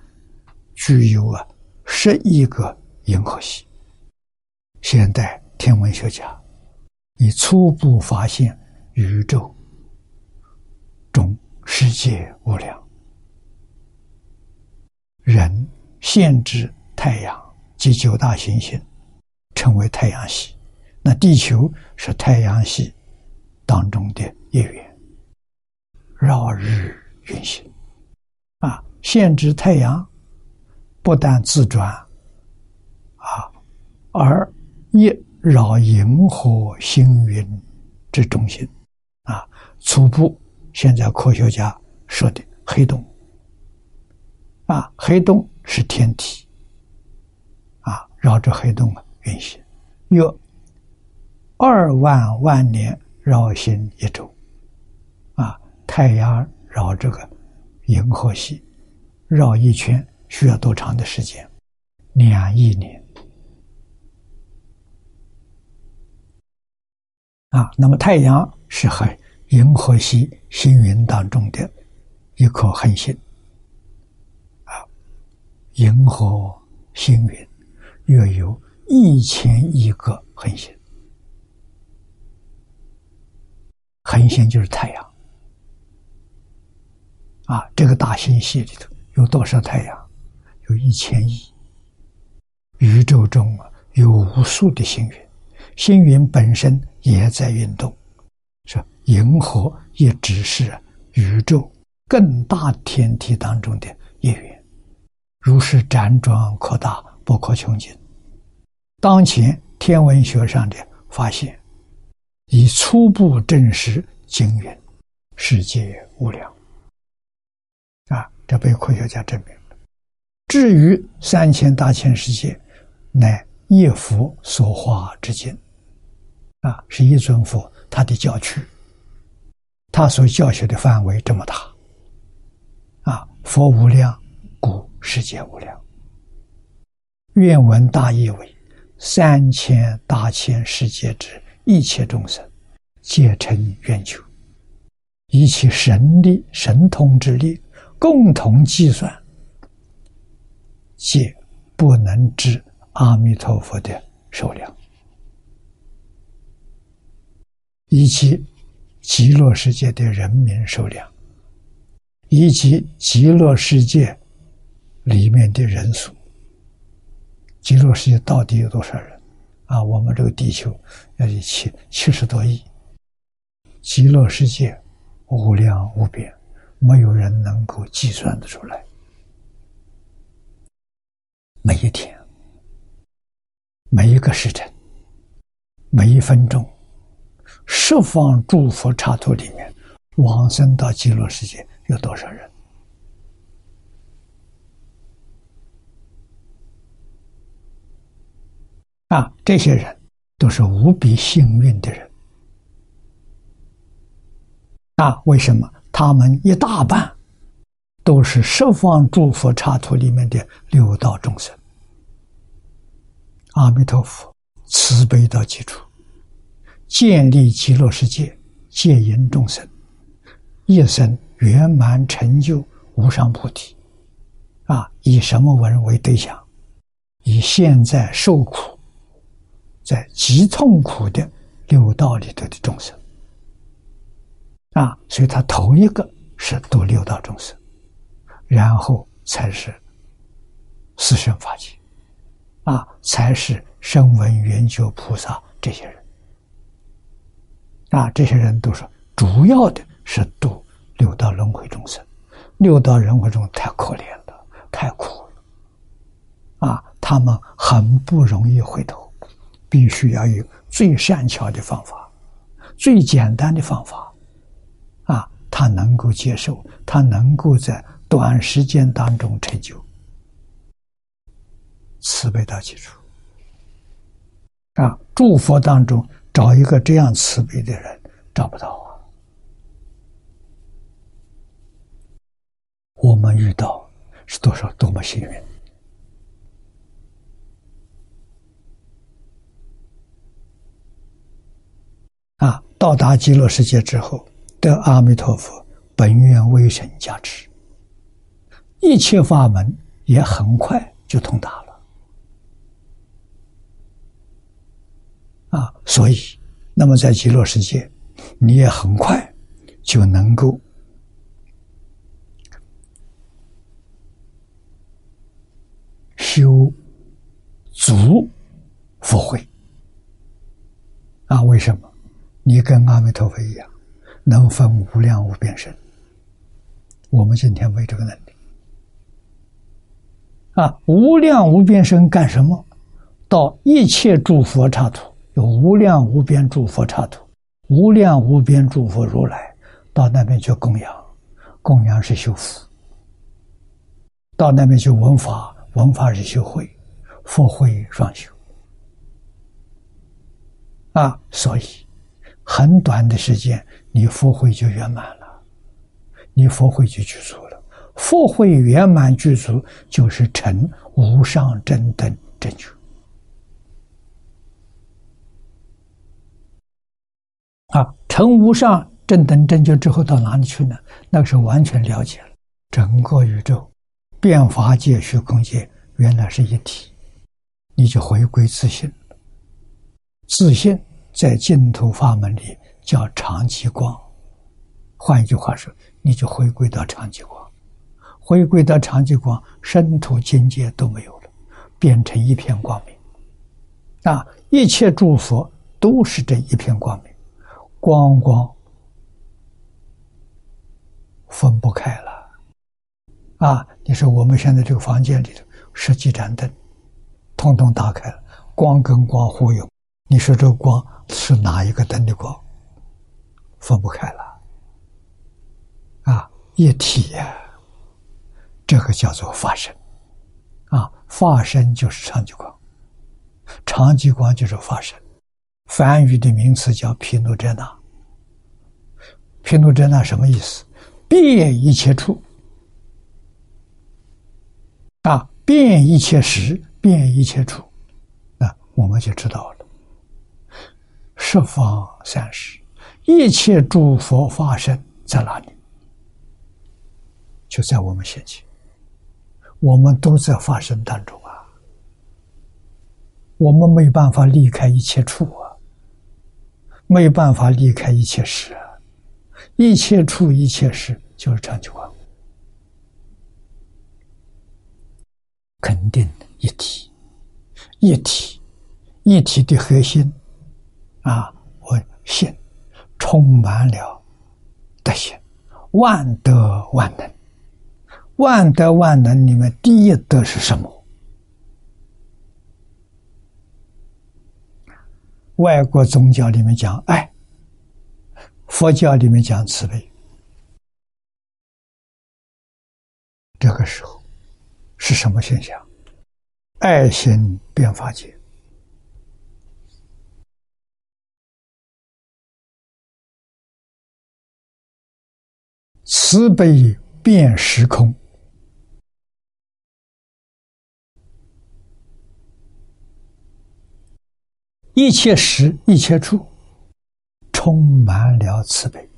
具有啊十亿个银河系。现代天文学家已初步发现宇宙中世界无量，人限制太阳及九大行星，称为太阳系。那地球是太阳系当中的一员。绕日运行，啊，限制太阳不但自转，啊，而亦绕银河星云之中心，啊，初步现在科学家说的黑洞，啊，黑洞是天体，啊，绕着黑洞啊运行，约二万万年绕行一周。啊。太阳绕这个银河系绕一圈需要多长的时间？两亿年啊！那么太阳是很银河系星云当中的一颗恒星啊，银河星云约有一千亿个恒星，恒星就是太阳。啊，这个大星系里头有多少太阳？有一千亿。宇宙中啊，有无数的星云，星云本身也在运动。说银河也只是宇宙更大天体当中的一员，如是辗转扩大，不可穷尽。当前天文学上的发现，已初步证实经云世界无量。这被科学家证明了，至于三千大千世界，乃一佛所化之境，啊，是一尊佛他的教区，他所教学的范围这么大，啊，佛无量，故世界无量。愿闻大意为：三千大千世界之一切众生，皆成愿求，以其神力、神通之力，共同计算。皆不能知阿弥陀佛的数量，以及极乐世界的人民数量，以及极乐世界里面的人数。极乐世界到底有多少人？啊，我们这个地球要有七七十多亿，极乐世界无量无边，没有人能够计算得出来。每一天，每一个时辰，每一分钟，十方诸佛刹土里面，往生到极乐世界有多少人？啊，这些人都是无比幸运的人。啊，为什么？他们一大半。都是十方诸佛刹土里面的六道众生，阿弥陀佛慈悲到极处，建立极乐世界，戒引众生，一生圆满成就无上菩提。啊，以什么文为对象？以现在受苦，在极痛苦的六道里头的众生。啊，所以他头一个是度六道众生。然后才是四圣法界，啊，才是声闻缘觉菩萨这些人，啊，这些人都是主要的是度六道轮回众生，六道轮回中太可怜了，太苦了，啊，他们很不容易回头，必须要有最善巧的方法，最简单的方法，他能够接受，他能够在。短时间当中成就慈悲到基础啊！诸佛当中找一个这样慈悲的人找不到啊！我们遇到是多少多么幸运啊！到达极乐世界之后，得阿弥陀佛本愿威神加持。一切法门也很快就通达了，啊，所以，那么在极乐世界，你也很快就能够修足佛慧，啊，为什么？你跟阿弥陀佛一样，能分无量无边身，我们今天没这个能力。啊，无量无边身干什么？到一切诸佛刹土，有无量无边诸佛刹土，无量无边诸佛如来，到那边去供养，供养是修福；到那边去闻法，闻法是修慧，佛慧双修。啊，所以很短的时间，你佛慧就圆满了，你佛慧就具足了。佛慧圆满具足，就是成无上正等正觉。啊，成无上正等正觉之后到哪里去呢？那个时候完全了解了整个宇宙、变法界、虚空界原来是一体，你就回归自信。自信在净土法门里叫长极光，换一句话说，你就回归到长极光。回归到长极光，深土境界都没有了，变成一片光明。啊，一切诸佛都是这一片光明，光光分不开了。啊，你说我们现在这个房间里头十几盏灯，通通打开了，光跟光互用，你说这光是哪一个灯的光？分不开了。啊，一体呀。这个叫做法身，啊，化身就是长吉光，长吉光就是化身。梵语的名词叫毗卢遮那，毗卢遮那什么意思？遍一切处啊，遍一切时，遍一切处，那我们就知道了。十方三世，一切诸佛化身在哪里？就在我们现前，我们都在化身当中啊，我们没办法离开一切处啊，没办法离开一切事啊。一切处一切事，就是长久光，肯定一体，一体，一体的核心。啊，我信，充满了德行，万德万能，万德万能里面第一德是什么？外国宗教里面讲爱。佛教里面讲慈悲，这个时候是什么现象？爱心变法界，慈悲变时空，一切时一切处。充满了慈悲，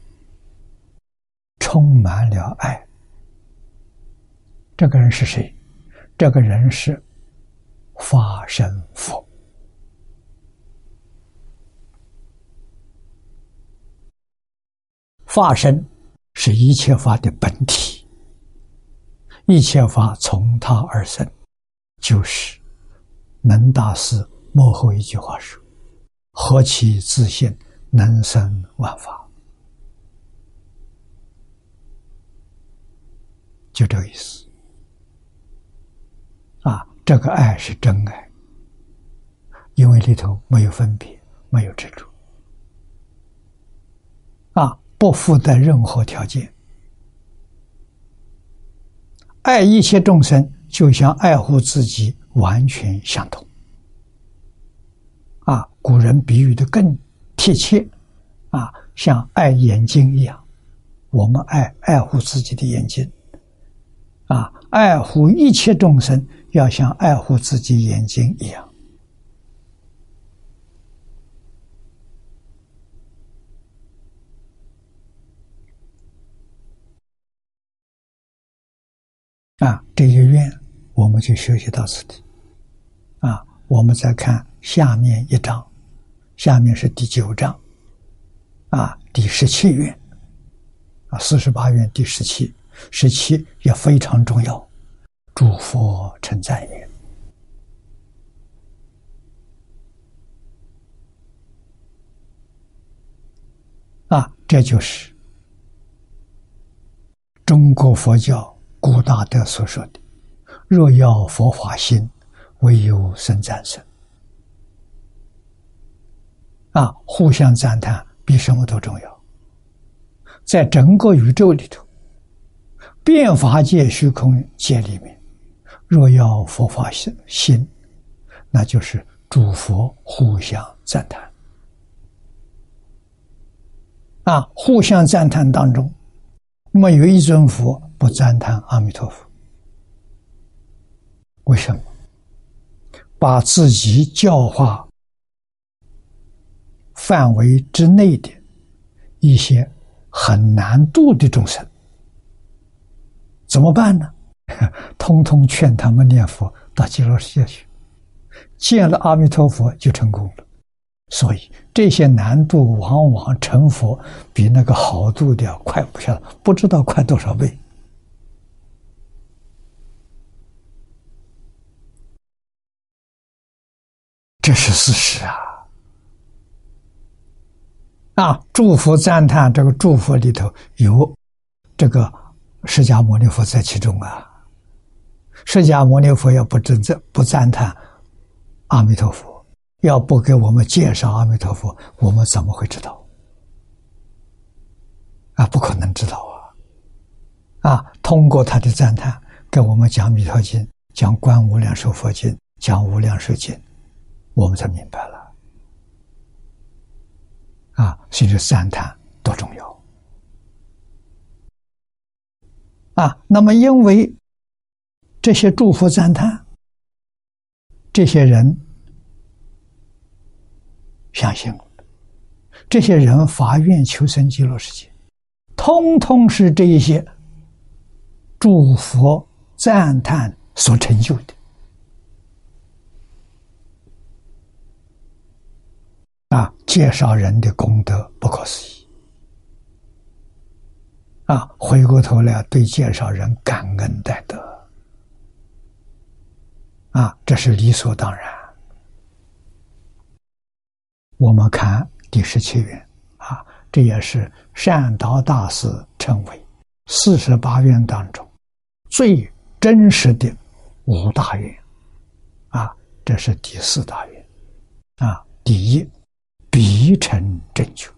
充满了爱。这个人是谁？这个人是法身佛。法身是一切法的本体，一切法从他而生，就是能大师幕后一句话说：“何其自信！”能生万法，就这个意思。啊，这个爱是真爱，因为里头没有分别，没有执着，啊，不附带任何条件，爱一切众生，就像爱护自己完全相同。啊，古人比喻的更。贴切，啊，像爱眼睛一样，我们爱爱护自己的眼睛，啊，爱护一切众生，要像爱护自己眼睛一样，啊，这些愿我们就学习到此地，啊，我们再看下面一章。下面是第九章，啊，第十七愿，啊，四十八愿第十七，十七也非常重要，诸佛称赞也，啊，这就是中国佛教古大德所说的：“若要佛法心，唯有生赞生。”啊，互相赞叹比什么都重要。在整个宇宙里头，变法界、虚空界里面，若要佛法心心，那就是诸佛互相赞叹。啊，互相赞叹当中，没有一尊佛不赞叹阿弥陀佛。为什么？把自己教化。范围之内的一些很难度的众生，怎么办呢？通通劝他们念佛到极乐世界去，见了阿弥陀佛就成功了。所以这些难度往往成佛比那个好度的要快不下不知道快多少倍，这是事实啊。啊！祝福赞叹，这个祝福里头有这个释迦牟尼佛在其中啊。释迦牟尼佛要不真正不赞叹阿弥陀佛，要不给我们介绍阿弥陀佛，我们怎么会知道？啊，不可能知道啊！啊，通过他的赞叹，给我们讲《弥陀经》，讲《观无量寿佛经》，讲《无量寿经》，我们才明白了。啊，所以赞叹多重要啊！那么，因为这些祝福赞叹，这些人相信了，这些人发愿求生极乐世界，通通是这一些祝福赞叹所成就的。啊，介绍人的功德不可思议。啊，回过头来对介绍人感恩戴德。啊，这是理所当然。我们看第十七愿，啊，这也是善导大师称为四十八愿当中最真实的五大愿。啊，这是第四大愿。啊，第一。必成正觉，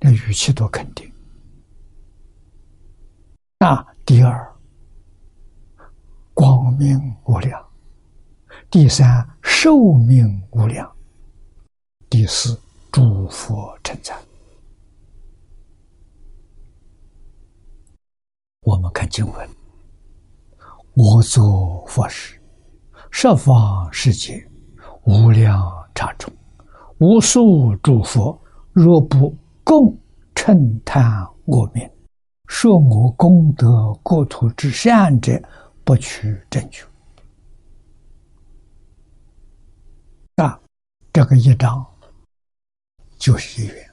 那语气多肯定。那，第二，光明无量；第三，寿命无量；第四，诸佛称赞。我们看经文：我作佛时，十方世界无量刹中。无数诸佛若不共称叹我名，说我功德国土之善者，不取正觉。啊，这个一章就是一元。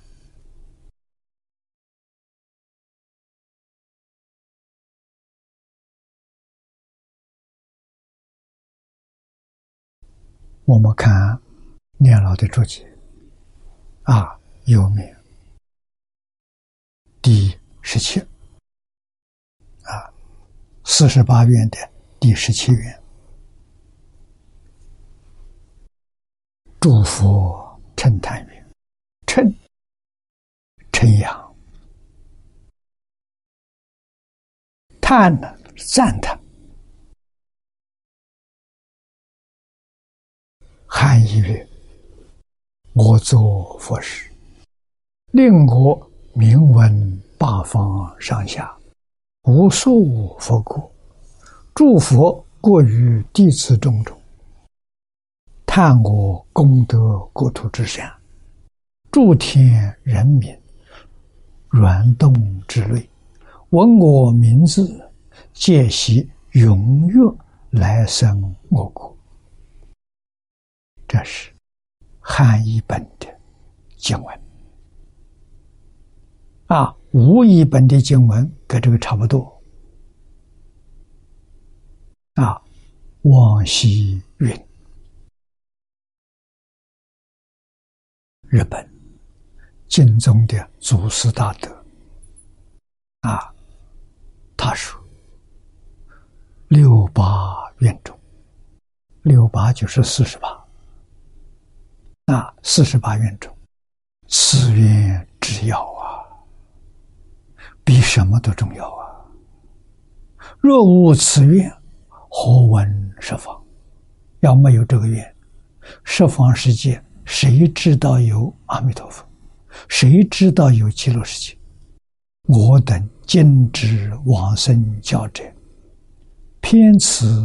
我们看念老的注解。啊，有名。第十七啊，四十八愿的第十七愿，祝福称叹愿，称称扬，叹呢赞叹，含义曰。我作佛事，令我名闻八方上下无数佛国，诸佛过于弟子众中，叹我功德国土之善，诸天人民软动之类，闻我名字，皆悉踊跃来生我国。这是。汉译本的经文啊，吴译本的经文跟这个差不多啊。往昔云，日本经中的祖师大德啊，他说六八院中，六八就是四十八。那四十八愿中，此愿之要啊，比什么都重要啊！若无此愿，何闻十方？要没有这个愿，十方世界谁知道有阿弥陀佛？谁知道有极乐世界？我等今之往生教者，偏此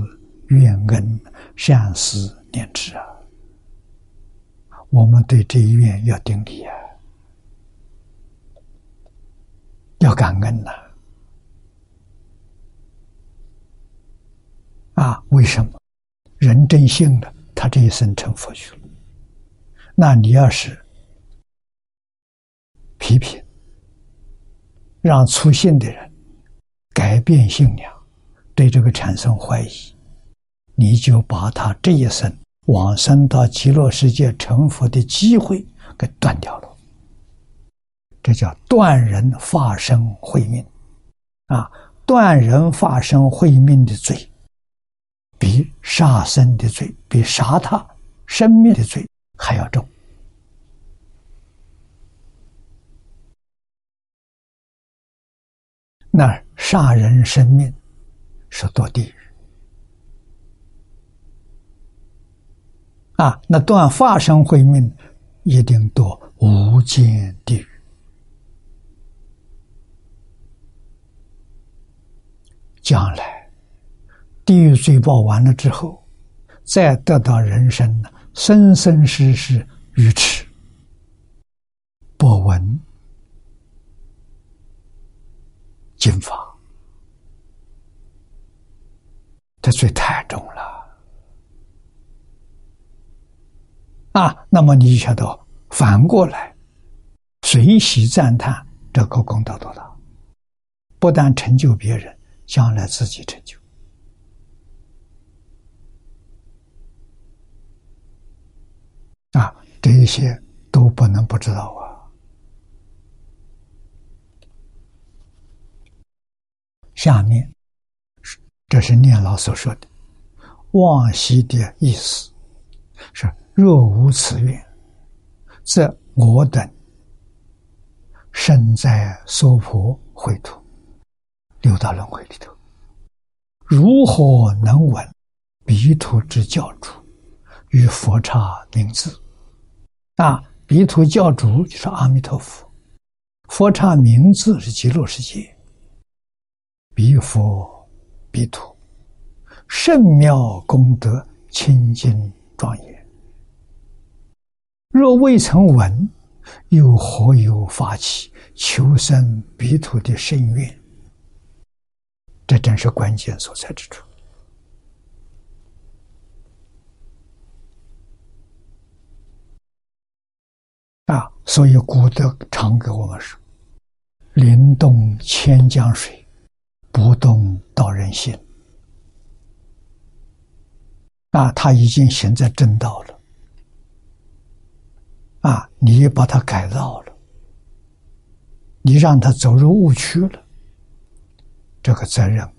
愿恩善思念之啊！我们对这一愿要顶礼啊，要感恩呐！啊，为什么？人真信了，他这一生成佛去了。那你要是批评，让粗信的人改变信仰，对这个产生怀疑，你就把他这一生。往生到极乐世界成佛的机会给断掉了，这叫断人发生慧命啊！断人发生慧命的罪，比杀生的罪，比杀他生命的罪还要重。那杀人生命是堕地狱啊，那断法身慧命，一定堕无间地狱。将来地狱罪报完了之后，再得到人生呢，生生世世愚痴，不闻经法。这罪太重了啊！那么你就晓得，反过来随喜赞叹这个功德多大？不但成就别人，将来自己成就啊！这一些都不能不知道啊！下面。这是念老所说的“往昔”的意思，是若无此愿，则我等身在娑婆秽土六道轮回里头，如何能闻彼土之教主与佛刹名字？啊，彼土教主就是阿弥陀佛，佛刹名字是极乐世界，彼佛。彼土圣妙功德清净庄严，若未曾闻，又何有发起求生彼土的深愿？这正是关键所在之处啊！所以古德常给我们说：“灵动千江水。”不动道人心啊！他已经行在正道了啊！你把他改造了，你让他走入误区了，这个责任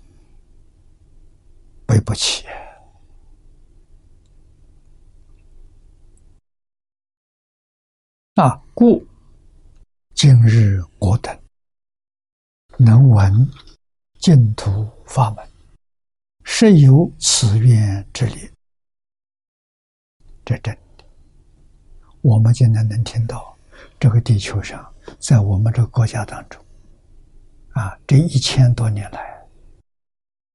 背不起啊！故今日我等能闻。净土法门，实有此愿之理。这真，我们现在能听到，这个地球上，在我们这个国家当中，啊，这一千多年来，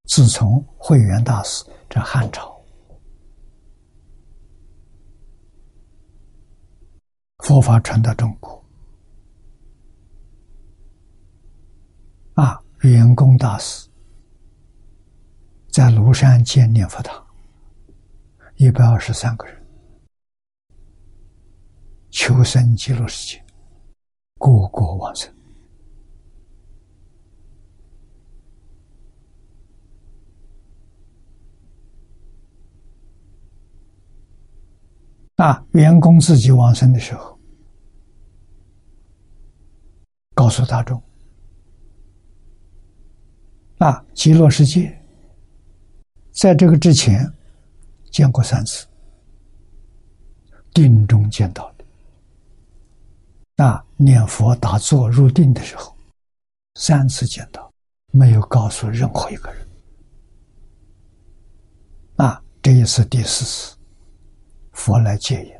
自从慧远大师这汉朝，佛法传到中国，啊。圆公大师在庐山建念佛堂，一百二十三个人求生极乐世界，个个往生啊！员工自己往生的时候，告诉大众。啊，极乐世界，在这个之前见过三次，定中见到那。念佛打坐入定的时候，三次见到，没有告诉任何一个人。啊，这一次第四次，佛来接引。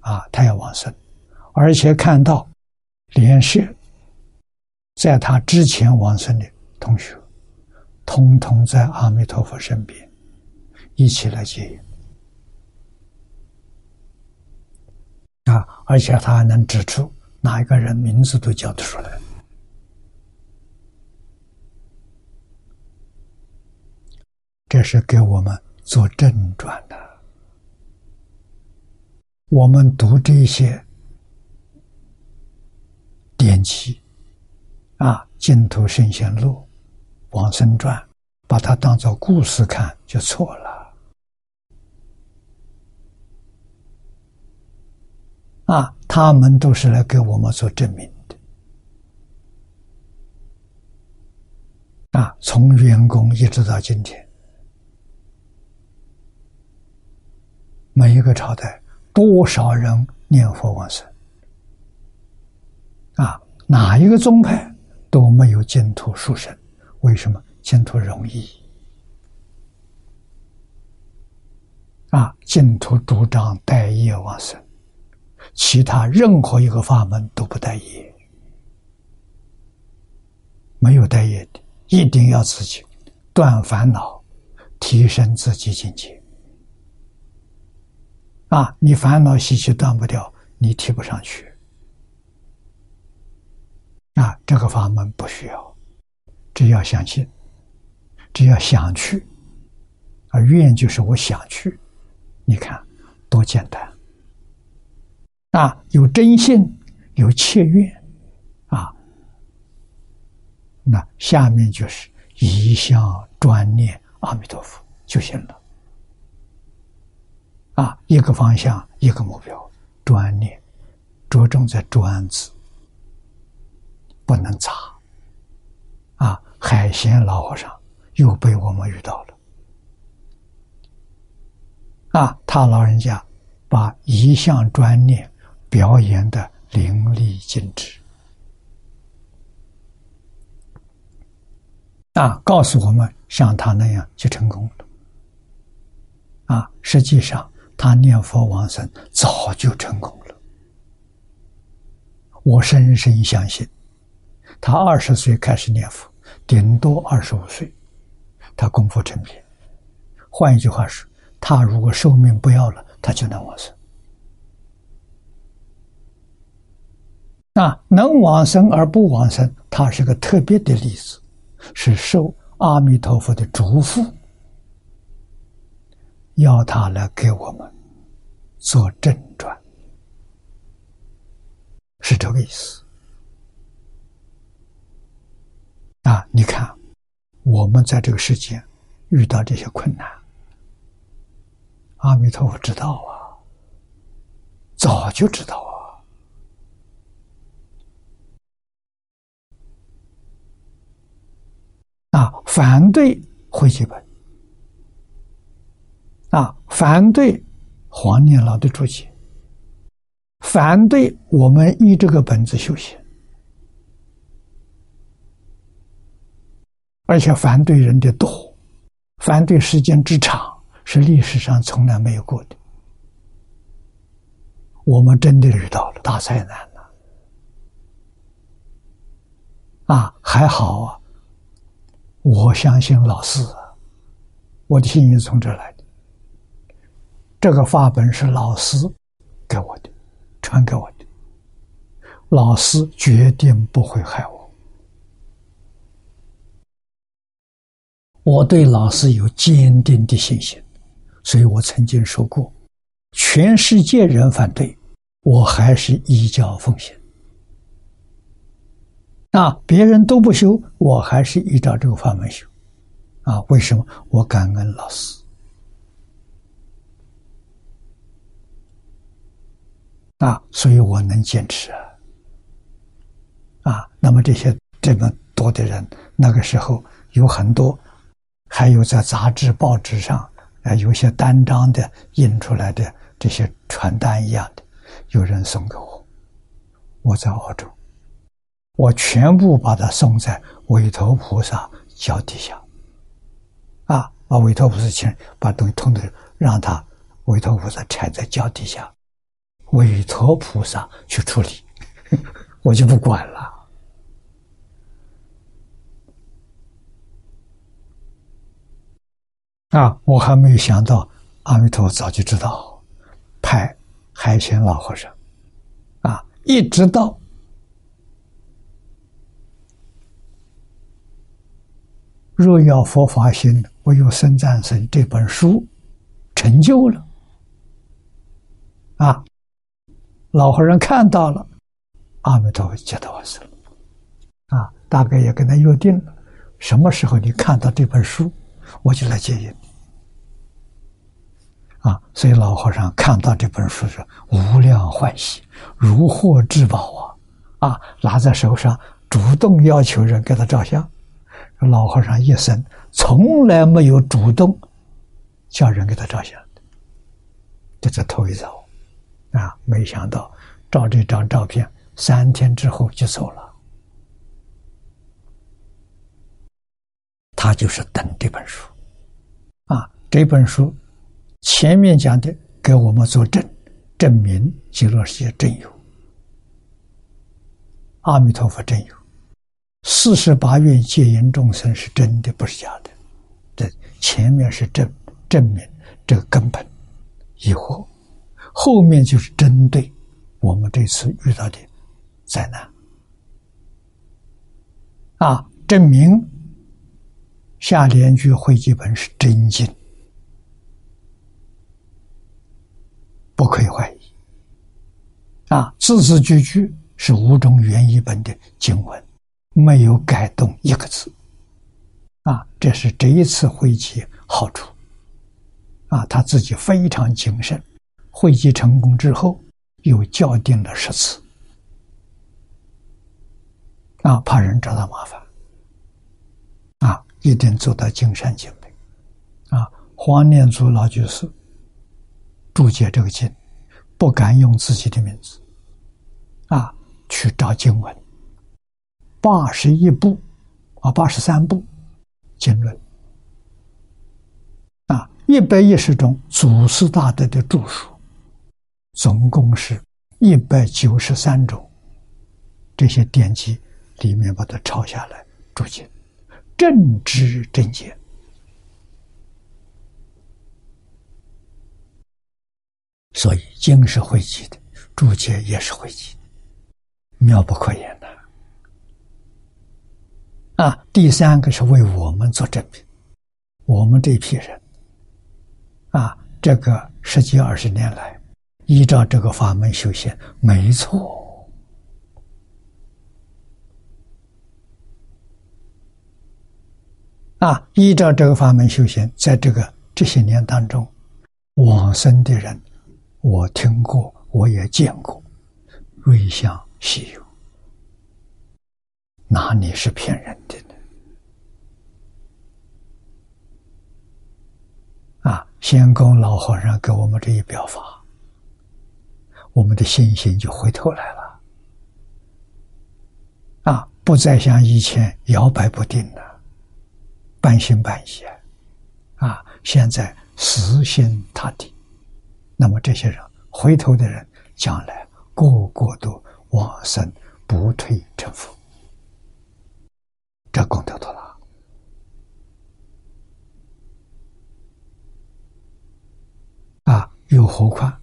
啊，他要往生，而且看到莲社。在他之前往生的同学，通通在阿弥陀佛身边，一起来接引啊！而且他还能指出哪一个人名字都叫得出来，这是给我们做正传的。我们读这些典籍。啊，净土圣贤录、往生传，把它当做故事看就错了。啊，他们都是来给我们做证明的。啊，从员工一直到今天，每一个朝代多少人念佛往生？啊，哪一个宗派？都没有净土殊胜，为什么净土容易？啊，净土主张待业往生，其他任何一个法门都不待业，没有待业的，一定要自己断烦恼，提升自己境界。啊，你烦恼习气断不掉，你提不上去。啊，这个法门不需要，只要相信，只要想去，啊，愿就是我想去。你看，多简单！啊，有真性，有切愿，啊，那下面就是一向专念阿弥陀佛就行了。啊，一个方向，一个目标，专念，着重在“专”字，不能杂。啊，海鲜老和尚又被我们遇到了。啊，他老人家把一项专念表演的淋漓尽致，啊，告诉我们像他那样就成功了。啊，实际上他念佛往生早就成功了，我深深相信，他二十岁开始念佛，顶多二十五岁，他功夫成片。换一句话说。他如果寿命不要了，他就能往生。那能往生而不往生，他是个特别的例子，是受阿弥陀佛的嘱咐，要他来给我们做正传，是这个意思。啊，你看，我们在这个世间遇到这些困难。阿弥陀佛知道啊，早就知道啊！啊，反对会记本，啊，反对黄念老的注解，反对我们依这个本子修行，而且反对人的多，反对时间之长。是历史上从来没有过的，我们真的遇到了大灾难了。啊，还好啊！我相信老师，我的信心从这来的。这个法本是老师给我的，传给我的。老师决定不会害我，我对老师有坚定的信心。所以我曾经说过，全世界人反对，我还是依教奉行。啊，别人都不修，我还是依照这个法门修。啊，为什么？我感恩老师。啊，所以我能坚持啊。啊，那么这些这么多的人，那个时候有很多，还有在杂志报纸上。啊，有些单张的印出来的这些传单一样的，有人送给我。我在澳洲，我全部把它送在韦陀菩萨脚底下。啊，把韦陀菩萨请，把东西通通让他韦陀菩萨踩在脚底下，韦陀菩萨去处理，我就不管了。啊，我还没有想到，阿弥陀佛早就知道，派海鲜老和尚，啊，一直到若要佛法心，唯有生战胜这本书成就了，啊，老和尚看到了，阿弥陀佛接到我生，啊，大概也跟他约定了，什么时候你看到这本书，我就来接引。啊，所以老和尚看到这本书是无量欢喜，如获至宝啊！啊，拿在手上，主动要求人给他照相。老和尚一生从来没有主动叫人给他照相的，这是头一遭啊！没想到照这张照片，三天之后就走了。他就是等这本书啊，这本书。前面讲的给我们作证，证明极乐世界真有，阿弥陀佛真有，四十八愿戒引众生是真的，不是假的。这前面是证证明这个根本疑惑，后面就是针对我们这次遇到的灾难啊，证明下联句会集本是真经。不可以怀疑，啊，字字句句是五种原译本的经文，没有改动一个字，啊，这是这一次会集好处，啊，他自己非常谨慎，会集成功之后又校订了十次，啊，怕人找他麻烦，啊，一定做到尽善尽美，啊，黄念祖老居士。注解这个经，不敢用自己的名字，啊，去找经文。八十一部，啊，八十三部经论，啊，一百一十种祖师大德的著述，总共是一百九十三种，这些典籍里面把它抄下来注解，正知正解。所以经是汇集的，注解也是汇集，妙不可言的。啊，第三个是为我们做证明，我们这批人，啊，这个十几二十年来，依照这个法门修行，没错，啊，依照这个法门修行，在这个这些年当中，往生的人。我听过，我也见过，瑞相稀有，哪里是骗人的呢？啊，仙公老和尚给我们这一表法，我们的信心就回头来了，啊，不再像以前摇摆不定了，半信半疑，啊，现在死心塌地。那么这些人回头的人，将来个个都往生不退成佛，这功德多大啊！又何况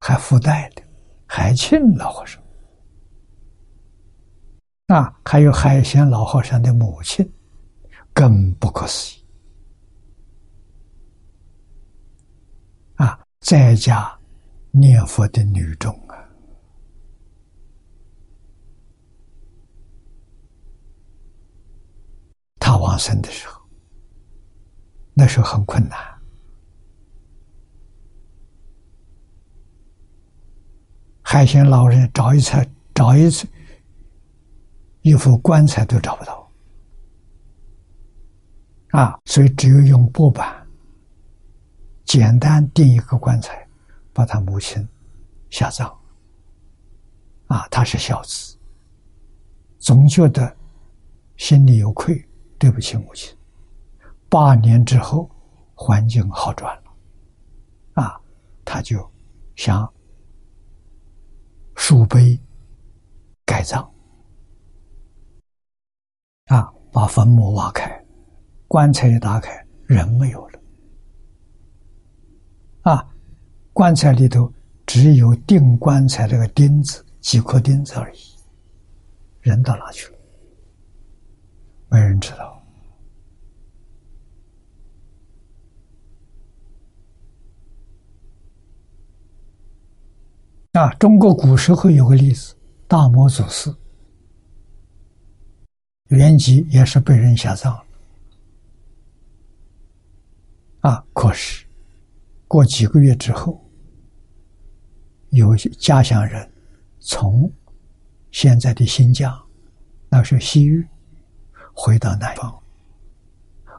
还附带的海庆老和尚啊，还有海贤老和尚的母亲，更不可思议啊。在家念佛的女众啊，他往生的时候，那时候很困难。海鲜老人找一次，找一次，一副棺材都找不到，啊，所以只有用布板。简单钉一个棺材，把他母亲下葬。啊，他是孝子，总觉得心里有愧，对不起母亲。八年之后，环境好转了，啊，他就想树碑改葬，啊，把坟墓挖开，棺材一打开，人没有了。啊，棺材里头只有钉棺材那个钉子，几颗钉子而已。人到哪去了？没人知道。啊，中国古时候有个例子，大魔祖师，原籍也是被人下葬了。啊，可是。过几个月之后，有些家乡人从现在的新疆，那是西域，回到南方，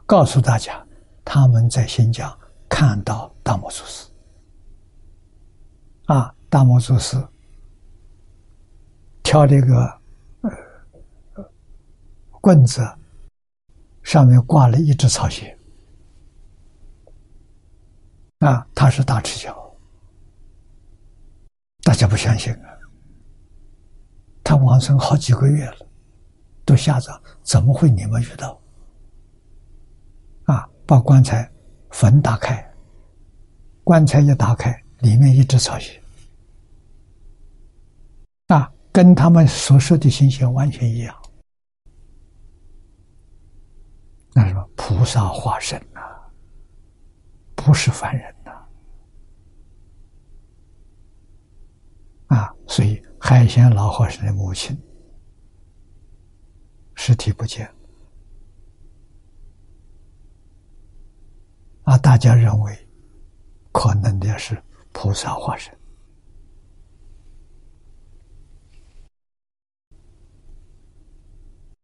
告诉大家他们在新疆看到大摩祖师。啊，大摩祖师挑这个呃棍子，上面挂了一只草鞋。啊，他是大赤脚，大家不相信啊。他往生好几个月了，都吓着，怎么会你们遇到？啊，把棺材坟打开，棺材一打开，里面一只草鞋，啊，跟他们所说的情形完全一样。那什么菩萨化身呐，不是凡人呐，啊，所以海鲜老和尚的母亲尸体不见，啊，大家认为可能的是菩萨化身，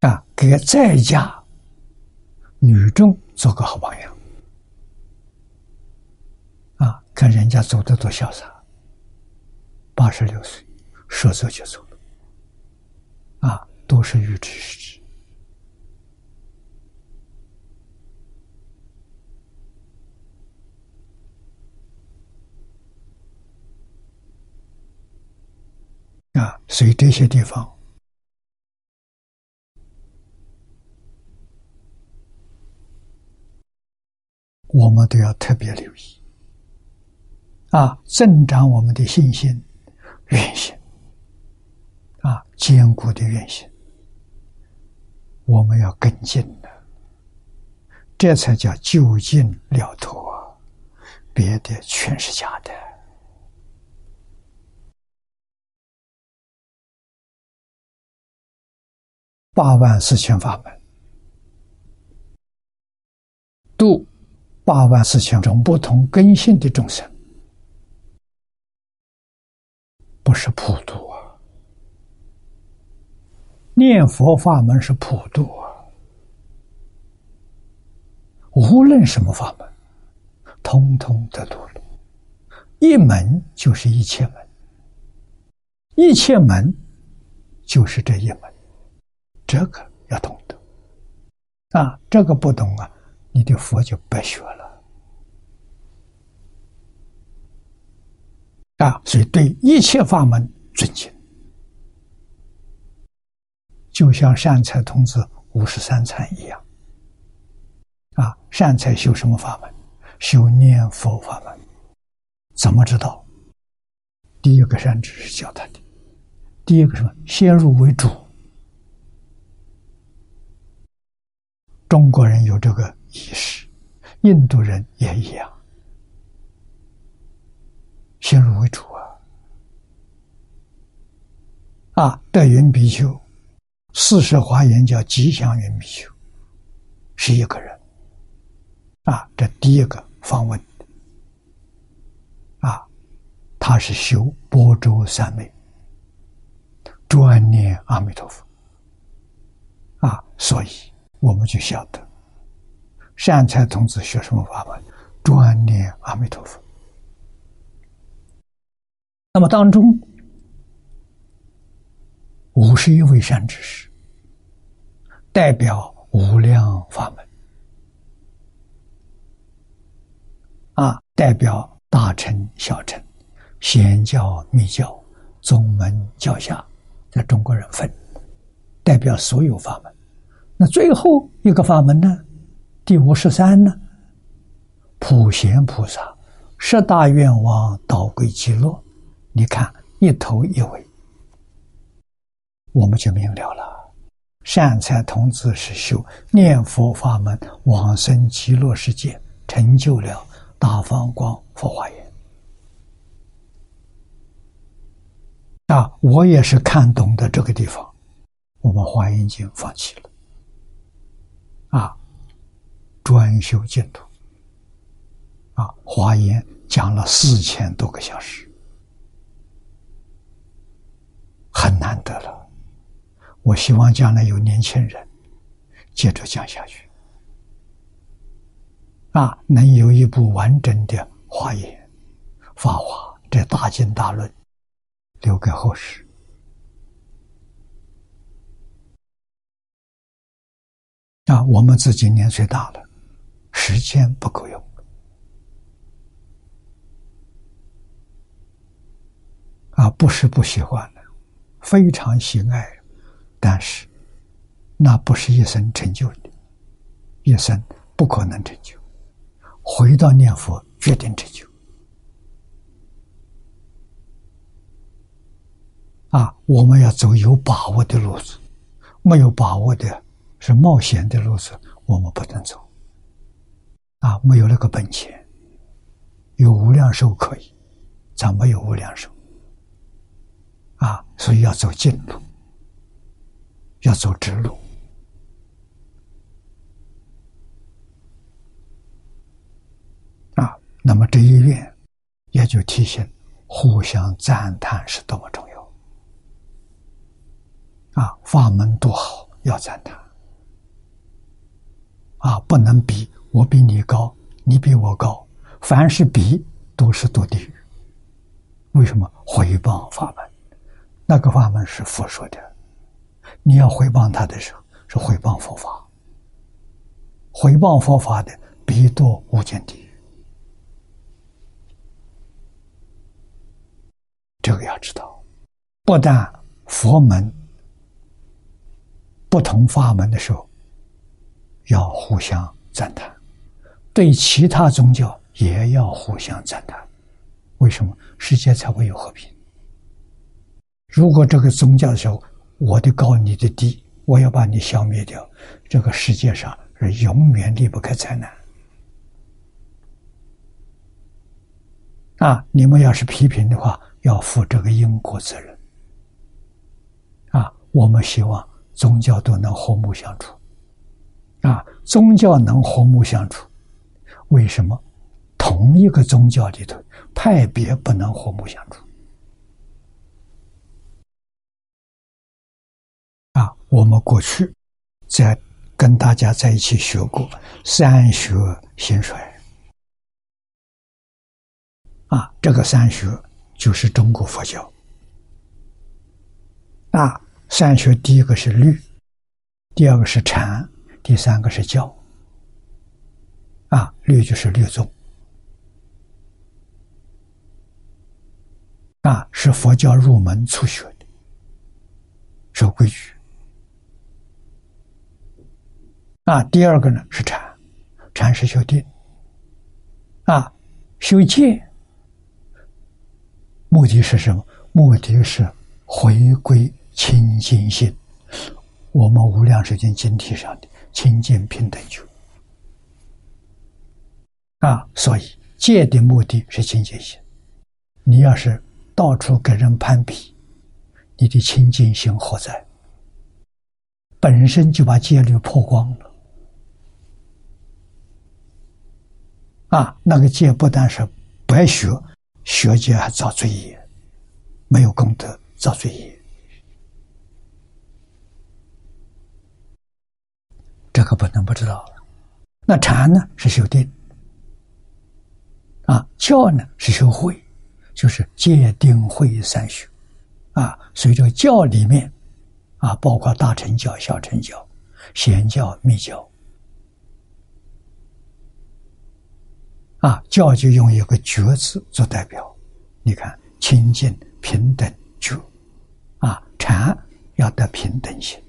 啊，给在家。女众做个好榜样，啊，看人家走的多潇洒，八十六岁说走就走了，啊，都是预知之啊，所以这些地方。我们都要特别留意，啊，增长我们的信心、愿心，啊，坚固的愿心，我们要跟进的，这才叫就近了脱！别的全是假的。八万四千法门，度。八万四千种不同根性的众生，不是普度啊！念佛法门是普度啊！无论什么法门，通通得度了。一门就是一切门，一切门就是这一门，这个要懂得啊！这个不懂啊！你的佛就白学了啊！所以对一切法门尊敬，就像善财童子五十三参一样啊！善财修什么法门？修念佛法门。怎么知道？第一个善知识教他的，第一个什么？先入为主。中国人有这个。意识，印度人也一样，先入为主啊！啊，德云比丘，四十华严叫吉祥云比丘，是一个人啊。这第一个访问啊，他是修波州三昧，专念阿弥陀佛啊，所以我们就晓得。善财童子学什么法门？专念阿弥陀佛。那么当中五十一位善知识，代表无量法门，啊，代表大乘、小乘、显教、密教、宗门、教下，在中国人分，代表所有法门。那最后一个法门呢？第五十三呢，普贤菩萨十大愿望导归极乐，你看一头一尾，我们就明了了。善财童子是修念佛法门往生极乐世界，成就了大方光佛化严。啊，我也是看懂的这个地方，我们华严经放弃了。啊。专修净土，啊，华严讲了四千多个小时，很难得了。我希望将来有年轻人接着讲下去，啊，能有一部完整的华严、法华这大经大论留给后世。啊，我们自己年岁大了，时间不够用，啊，不是不喜欢，非常喜爱，但是那不是一生成就的，一生不可能成就，回到念佛决定成就。啊，我们要走有把握的路子，没有把握的。是冒险的路子，我们不能走。啊，没有那个本钱，有无量寿可以，咱没有无量寿。啊，所以要走近路，要走直路。啊，那么这一愿也就提醒，互相赞叹是多么重要。啊，法门多好，要赞叹。啊，不能比，我比你高，你比我高，凡是比都是堕地狱。为什么？回谤法门，那个法门是佛说的，你要回谤他的时候，是回谤佛法。回谤佛法的，必堕无间地狱。这个要知道，不但佛门。不同法门的时候，要互相赞叹；对其他宗教也要互相赞叹。为什么世界才会有和平？如果这个宗教的时候，我的高你的低，我要把你消灭掉，这个世界上是永远离不开灾难。啊，你们要是批评的话，要负这个因果责任。啊，我们希望。宗教都能和睦相处，啊，宗教能和睦相处，为什么同一个宗教里头派别不能和睦相处？啊，我们过去在跟大家在一起学过三学兴衰，啊，这个三学就是中国佛教，啊。三学第一个是律，第二个是禅，第三个是教。啊，律就是律宗，啊，是佛教入门初学的，守规矩。啊，第二个呢是禅，禅是修定，啊，修戒，目的是什么？目的是回归。清净心，我们无量寿经经体上的清净平等觉啊，所以戒的目的是清净心。你要是到处跟人攀比，你的清净心何在？本身就把戒律破光了啊！那个戒不但是白学，学戒还造罪业，没有功德造罪业。这个不能不知道了。那禅呢是修定，啊，教呢是修慧，就是戒定慧三学，啊，所以这个教里面，啊，包括大乘教、小乘教、显教、密教，啊，教就用一个觉字做代表，你看清净平等觉，啊，禅要得平等心，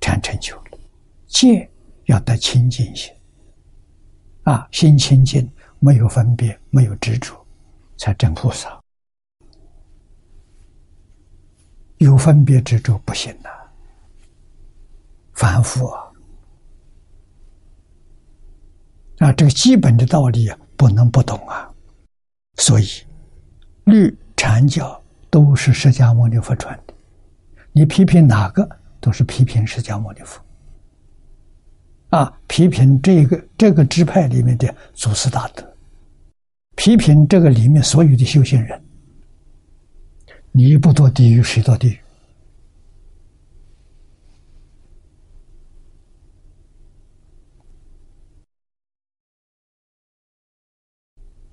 禅成就。戒要得清净心，啊，心清净，没有分别，没有执着，才真菩萨。有分别执着不行啊，凡夫啊，啊，这个基本的道理啊，不能不懂啊。所以，律禅教都是释迦牟尼佛传的，你批评哪个，都是批评释迦牟尼佛。啊！批评这个这个支派里面的祖师大德，批评这个里面所有的修行人，你不堕地狱，谁堕地狱？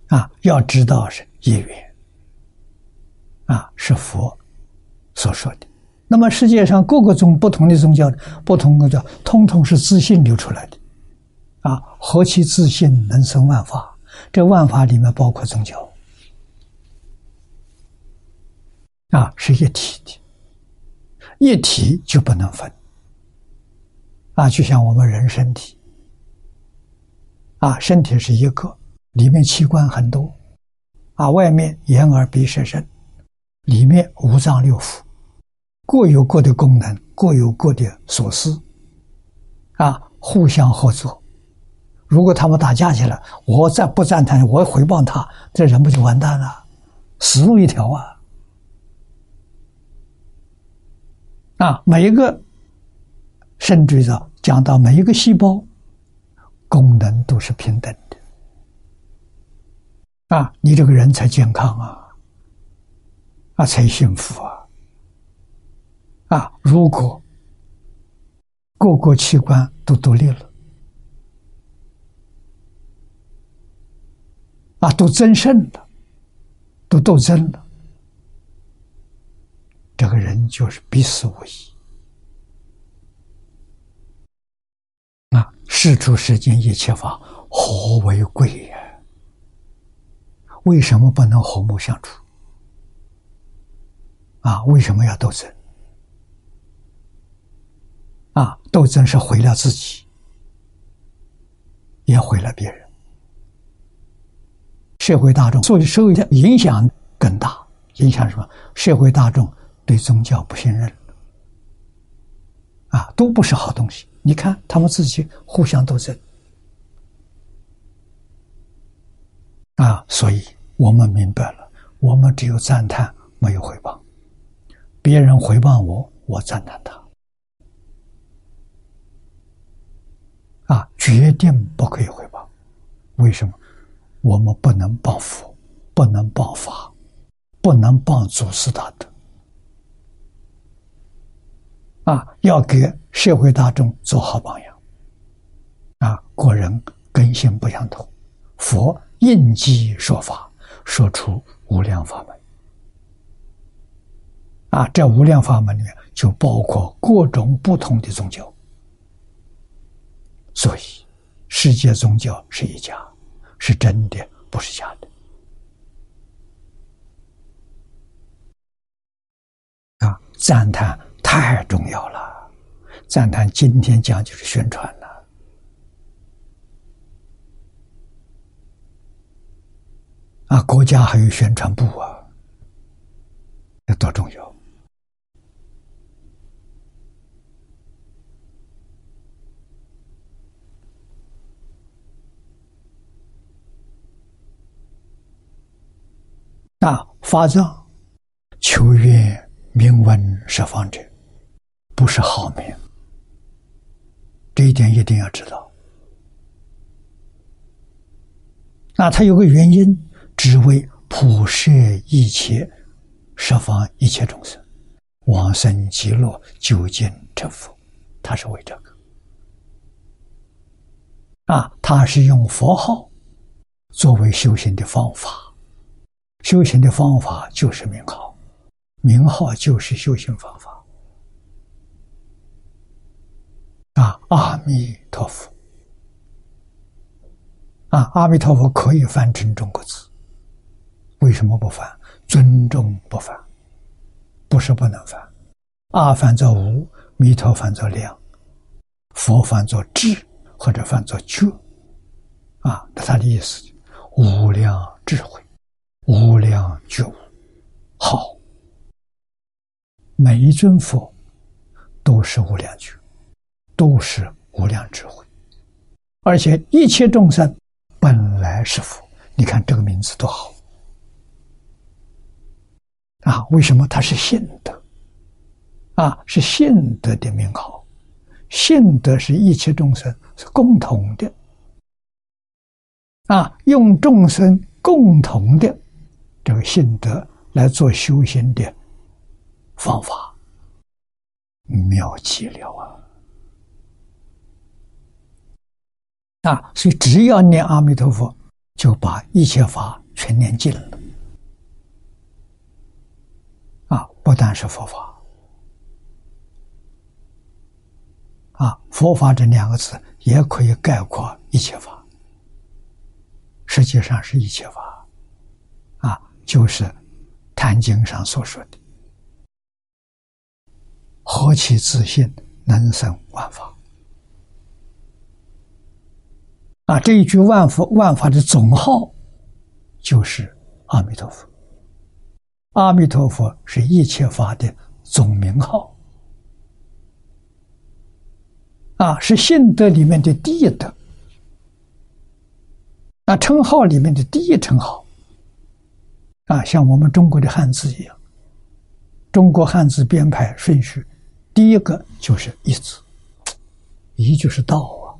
啊！要知道是业缘，啊，是佛所说的。那么世界上各个宗不同的宗教，不同的教，通通是自信流出来的，啊，何其自信能生万法？这万法里面包括宗教，啊，是一体的，一体就不能分。啊，就像我们人身体，啊，身体是一个，里面器官很多，啊，外面眼耳鼻舌身，里面五脏六腑，各有各的功能，各有各的所思，啊，互相合作。如果他们打架去了，我再不赞叹，我回报他，这人不就完蛋了？死路一条啊！啊，每一个。甚至到讲到每一个细胞功能都是平等的啊，你这个人才健康啊，啊才幸福啊啊！如果各个器官都独立了啊，都增胜了，都斗争了，这个人就是必死无疑。啊世出世间一切法，何为贵呀？为什么不能和睦相处？啊，为什么要斗争？啊，斗争是毁了自己，也毁了别人。社会大众，所以受影响更大，影响什么？社会大众对宗教不信任，啊，都不是好东西。你看，他们自己互相斗争啊，所以我们明白了，我们只有赞叹，没有回报。别人回报我，我赞叹他啊，决定不可以回报。为什么？我们不能报佛，不能报法，不能报祖师大德。啊，要给社会大众做好榜样。啊，国人根性不相同，佛应机说法，说出无量法门。啊，这无量法门里面就包括各种不同的宗教，所以世界宗教是一家，是真的，不是假的。啊，赞叹。太重要了！赞叹今天讲就是宣传了啊，国家还有宣传部啊，这多重要啊！发藏求愿名闻十方者。不是好名，这一点一定要知道。那它有个原因，只为普摄一切十方一切众生往生极乐究竟成佛，他是为这个。啊，他是用佛号作为修行的方法，修行的方法就是名号，名号就是修行方法。啊，阿弥陀佛！啊，阿弥陀佛可以翻成中国字，为什么不翻？尊重不翻，不是不能翻。阿翻作无，弥陀翻作量，佛翻作智，或者翻作觉。啊，那他的意思，无量智慧，无量觉悟。好，每一尊佛都是无量觉。都是无量智慧，而且一切众生本来是佛。你看这个名字多好啊！为什么它是信德啊？是信德的名号，信德是一切众生是共同的啊！用众生共同的这个信德来做修行的方法，妙极了啊！啊，所以只要念阿弥陀佛，就把一切法全念尽了。啊，不但是佛法，啊，佛法这两个字也可以概括一切法。实际上是一切法，啊，就是《坛经》上所说的何其自信，能生万法。啊，这一句万佛万法的总号就是阿弥陀佛。阿弥陀佛是一切法的总名号，啊，是信德里面的第一德，啊，称号里面的第一称号，啊，像我们中国的汉字一样，中国汉字编排顺序，第一个就是一字，一就是道啊，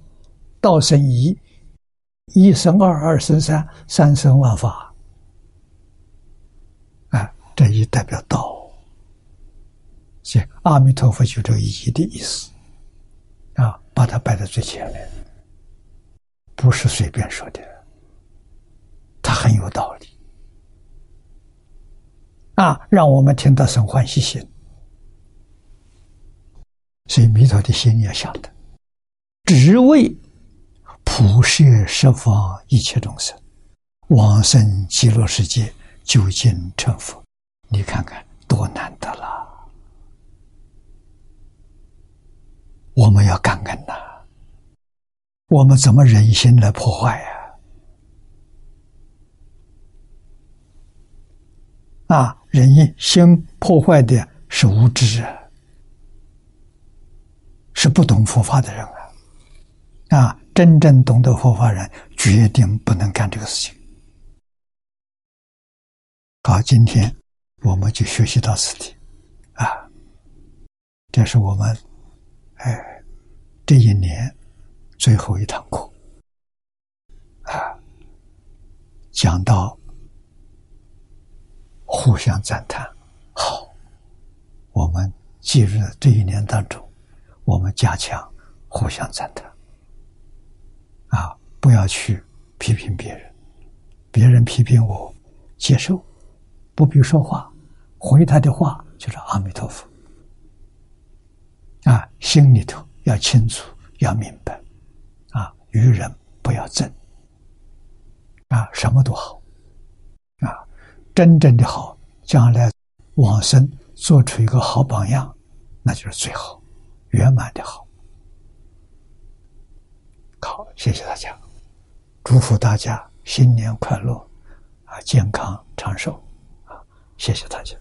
道生一。一生二，二生三，三生万法。啊，这一代表道。所以阿弥陀佛就这个“一”的意思，啊，把它摆在最前面，不是随便说的，它很有道理。啊，让我们听到生欢喜心。所以弥陀的心要晓得，只为。普摄十方一切众生，往生极乐世界，究竟成佛。你看看多难得了！我们要感恩呐！我们怎么忍心来破坏呀？啊，人心破坏的是无知啊，是不懂佛法的人啊！啊。真正懂得佛法人，决定不能干这个事情。好，今天我们就学习到此地，啊，这是我们哎这一年最后一堂课，啊，讲到互相赞叹，好，我们记入这一年当中，我们加强互相赞叹。啊，不要去批评别人，别人批评我，接受，不必说话，回他的话就是阿弥陀佛。啊，心里头要清楚，要明白，啊，与人不要争，啊，什么都好，啊，真正的好，将来往生做出一个好榜样，那就是最好，圆满的好。好，谢谢大家，祝福大家新年快乐，啊，健康长寿，啊，谢谢大家。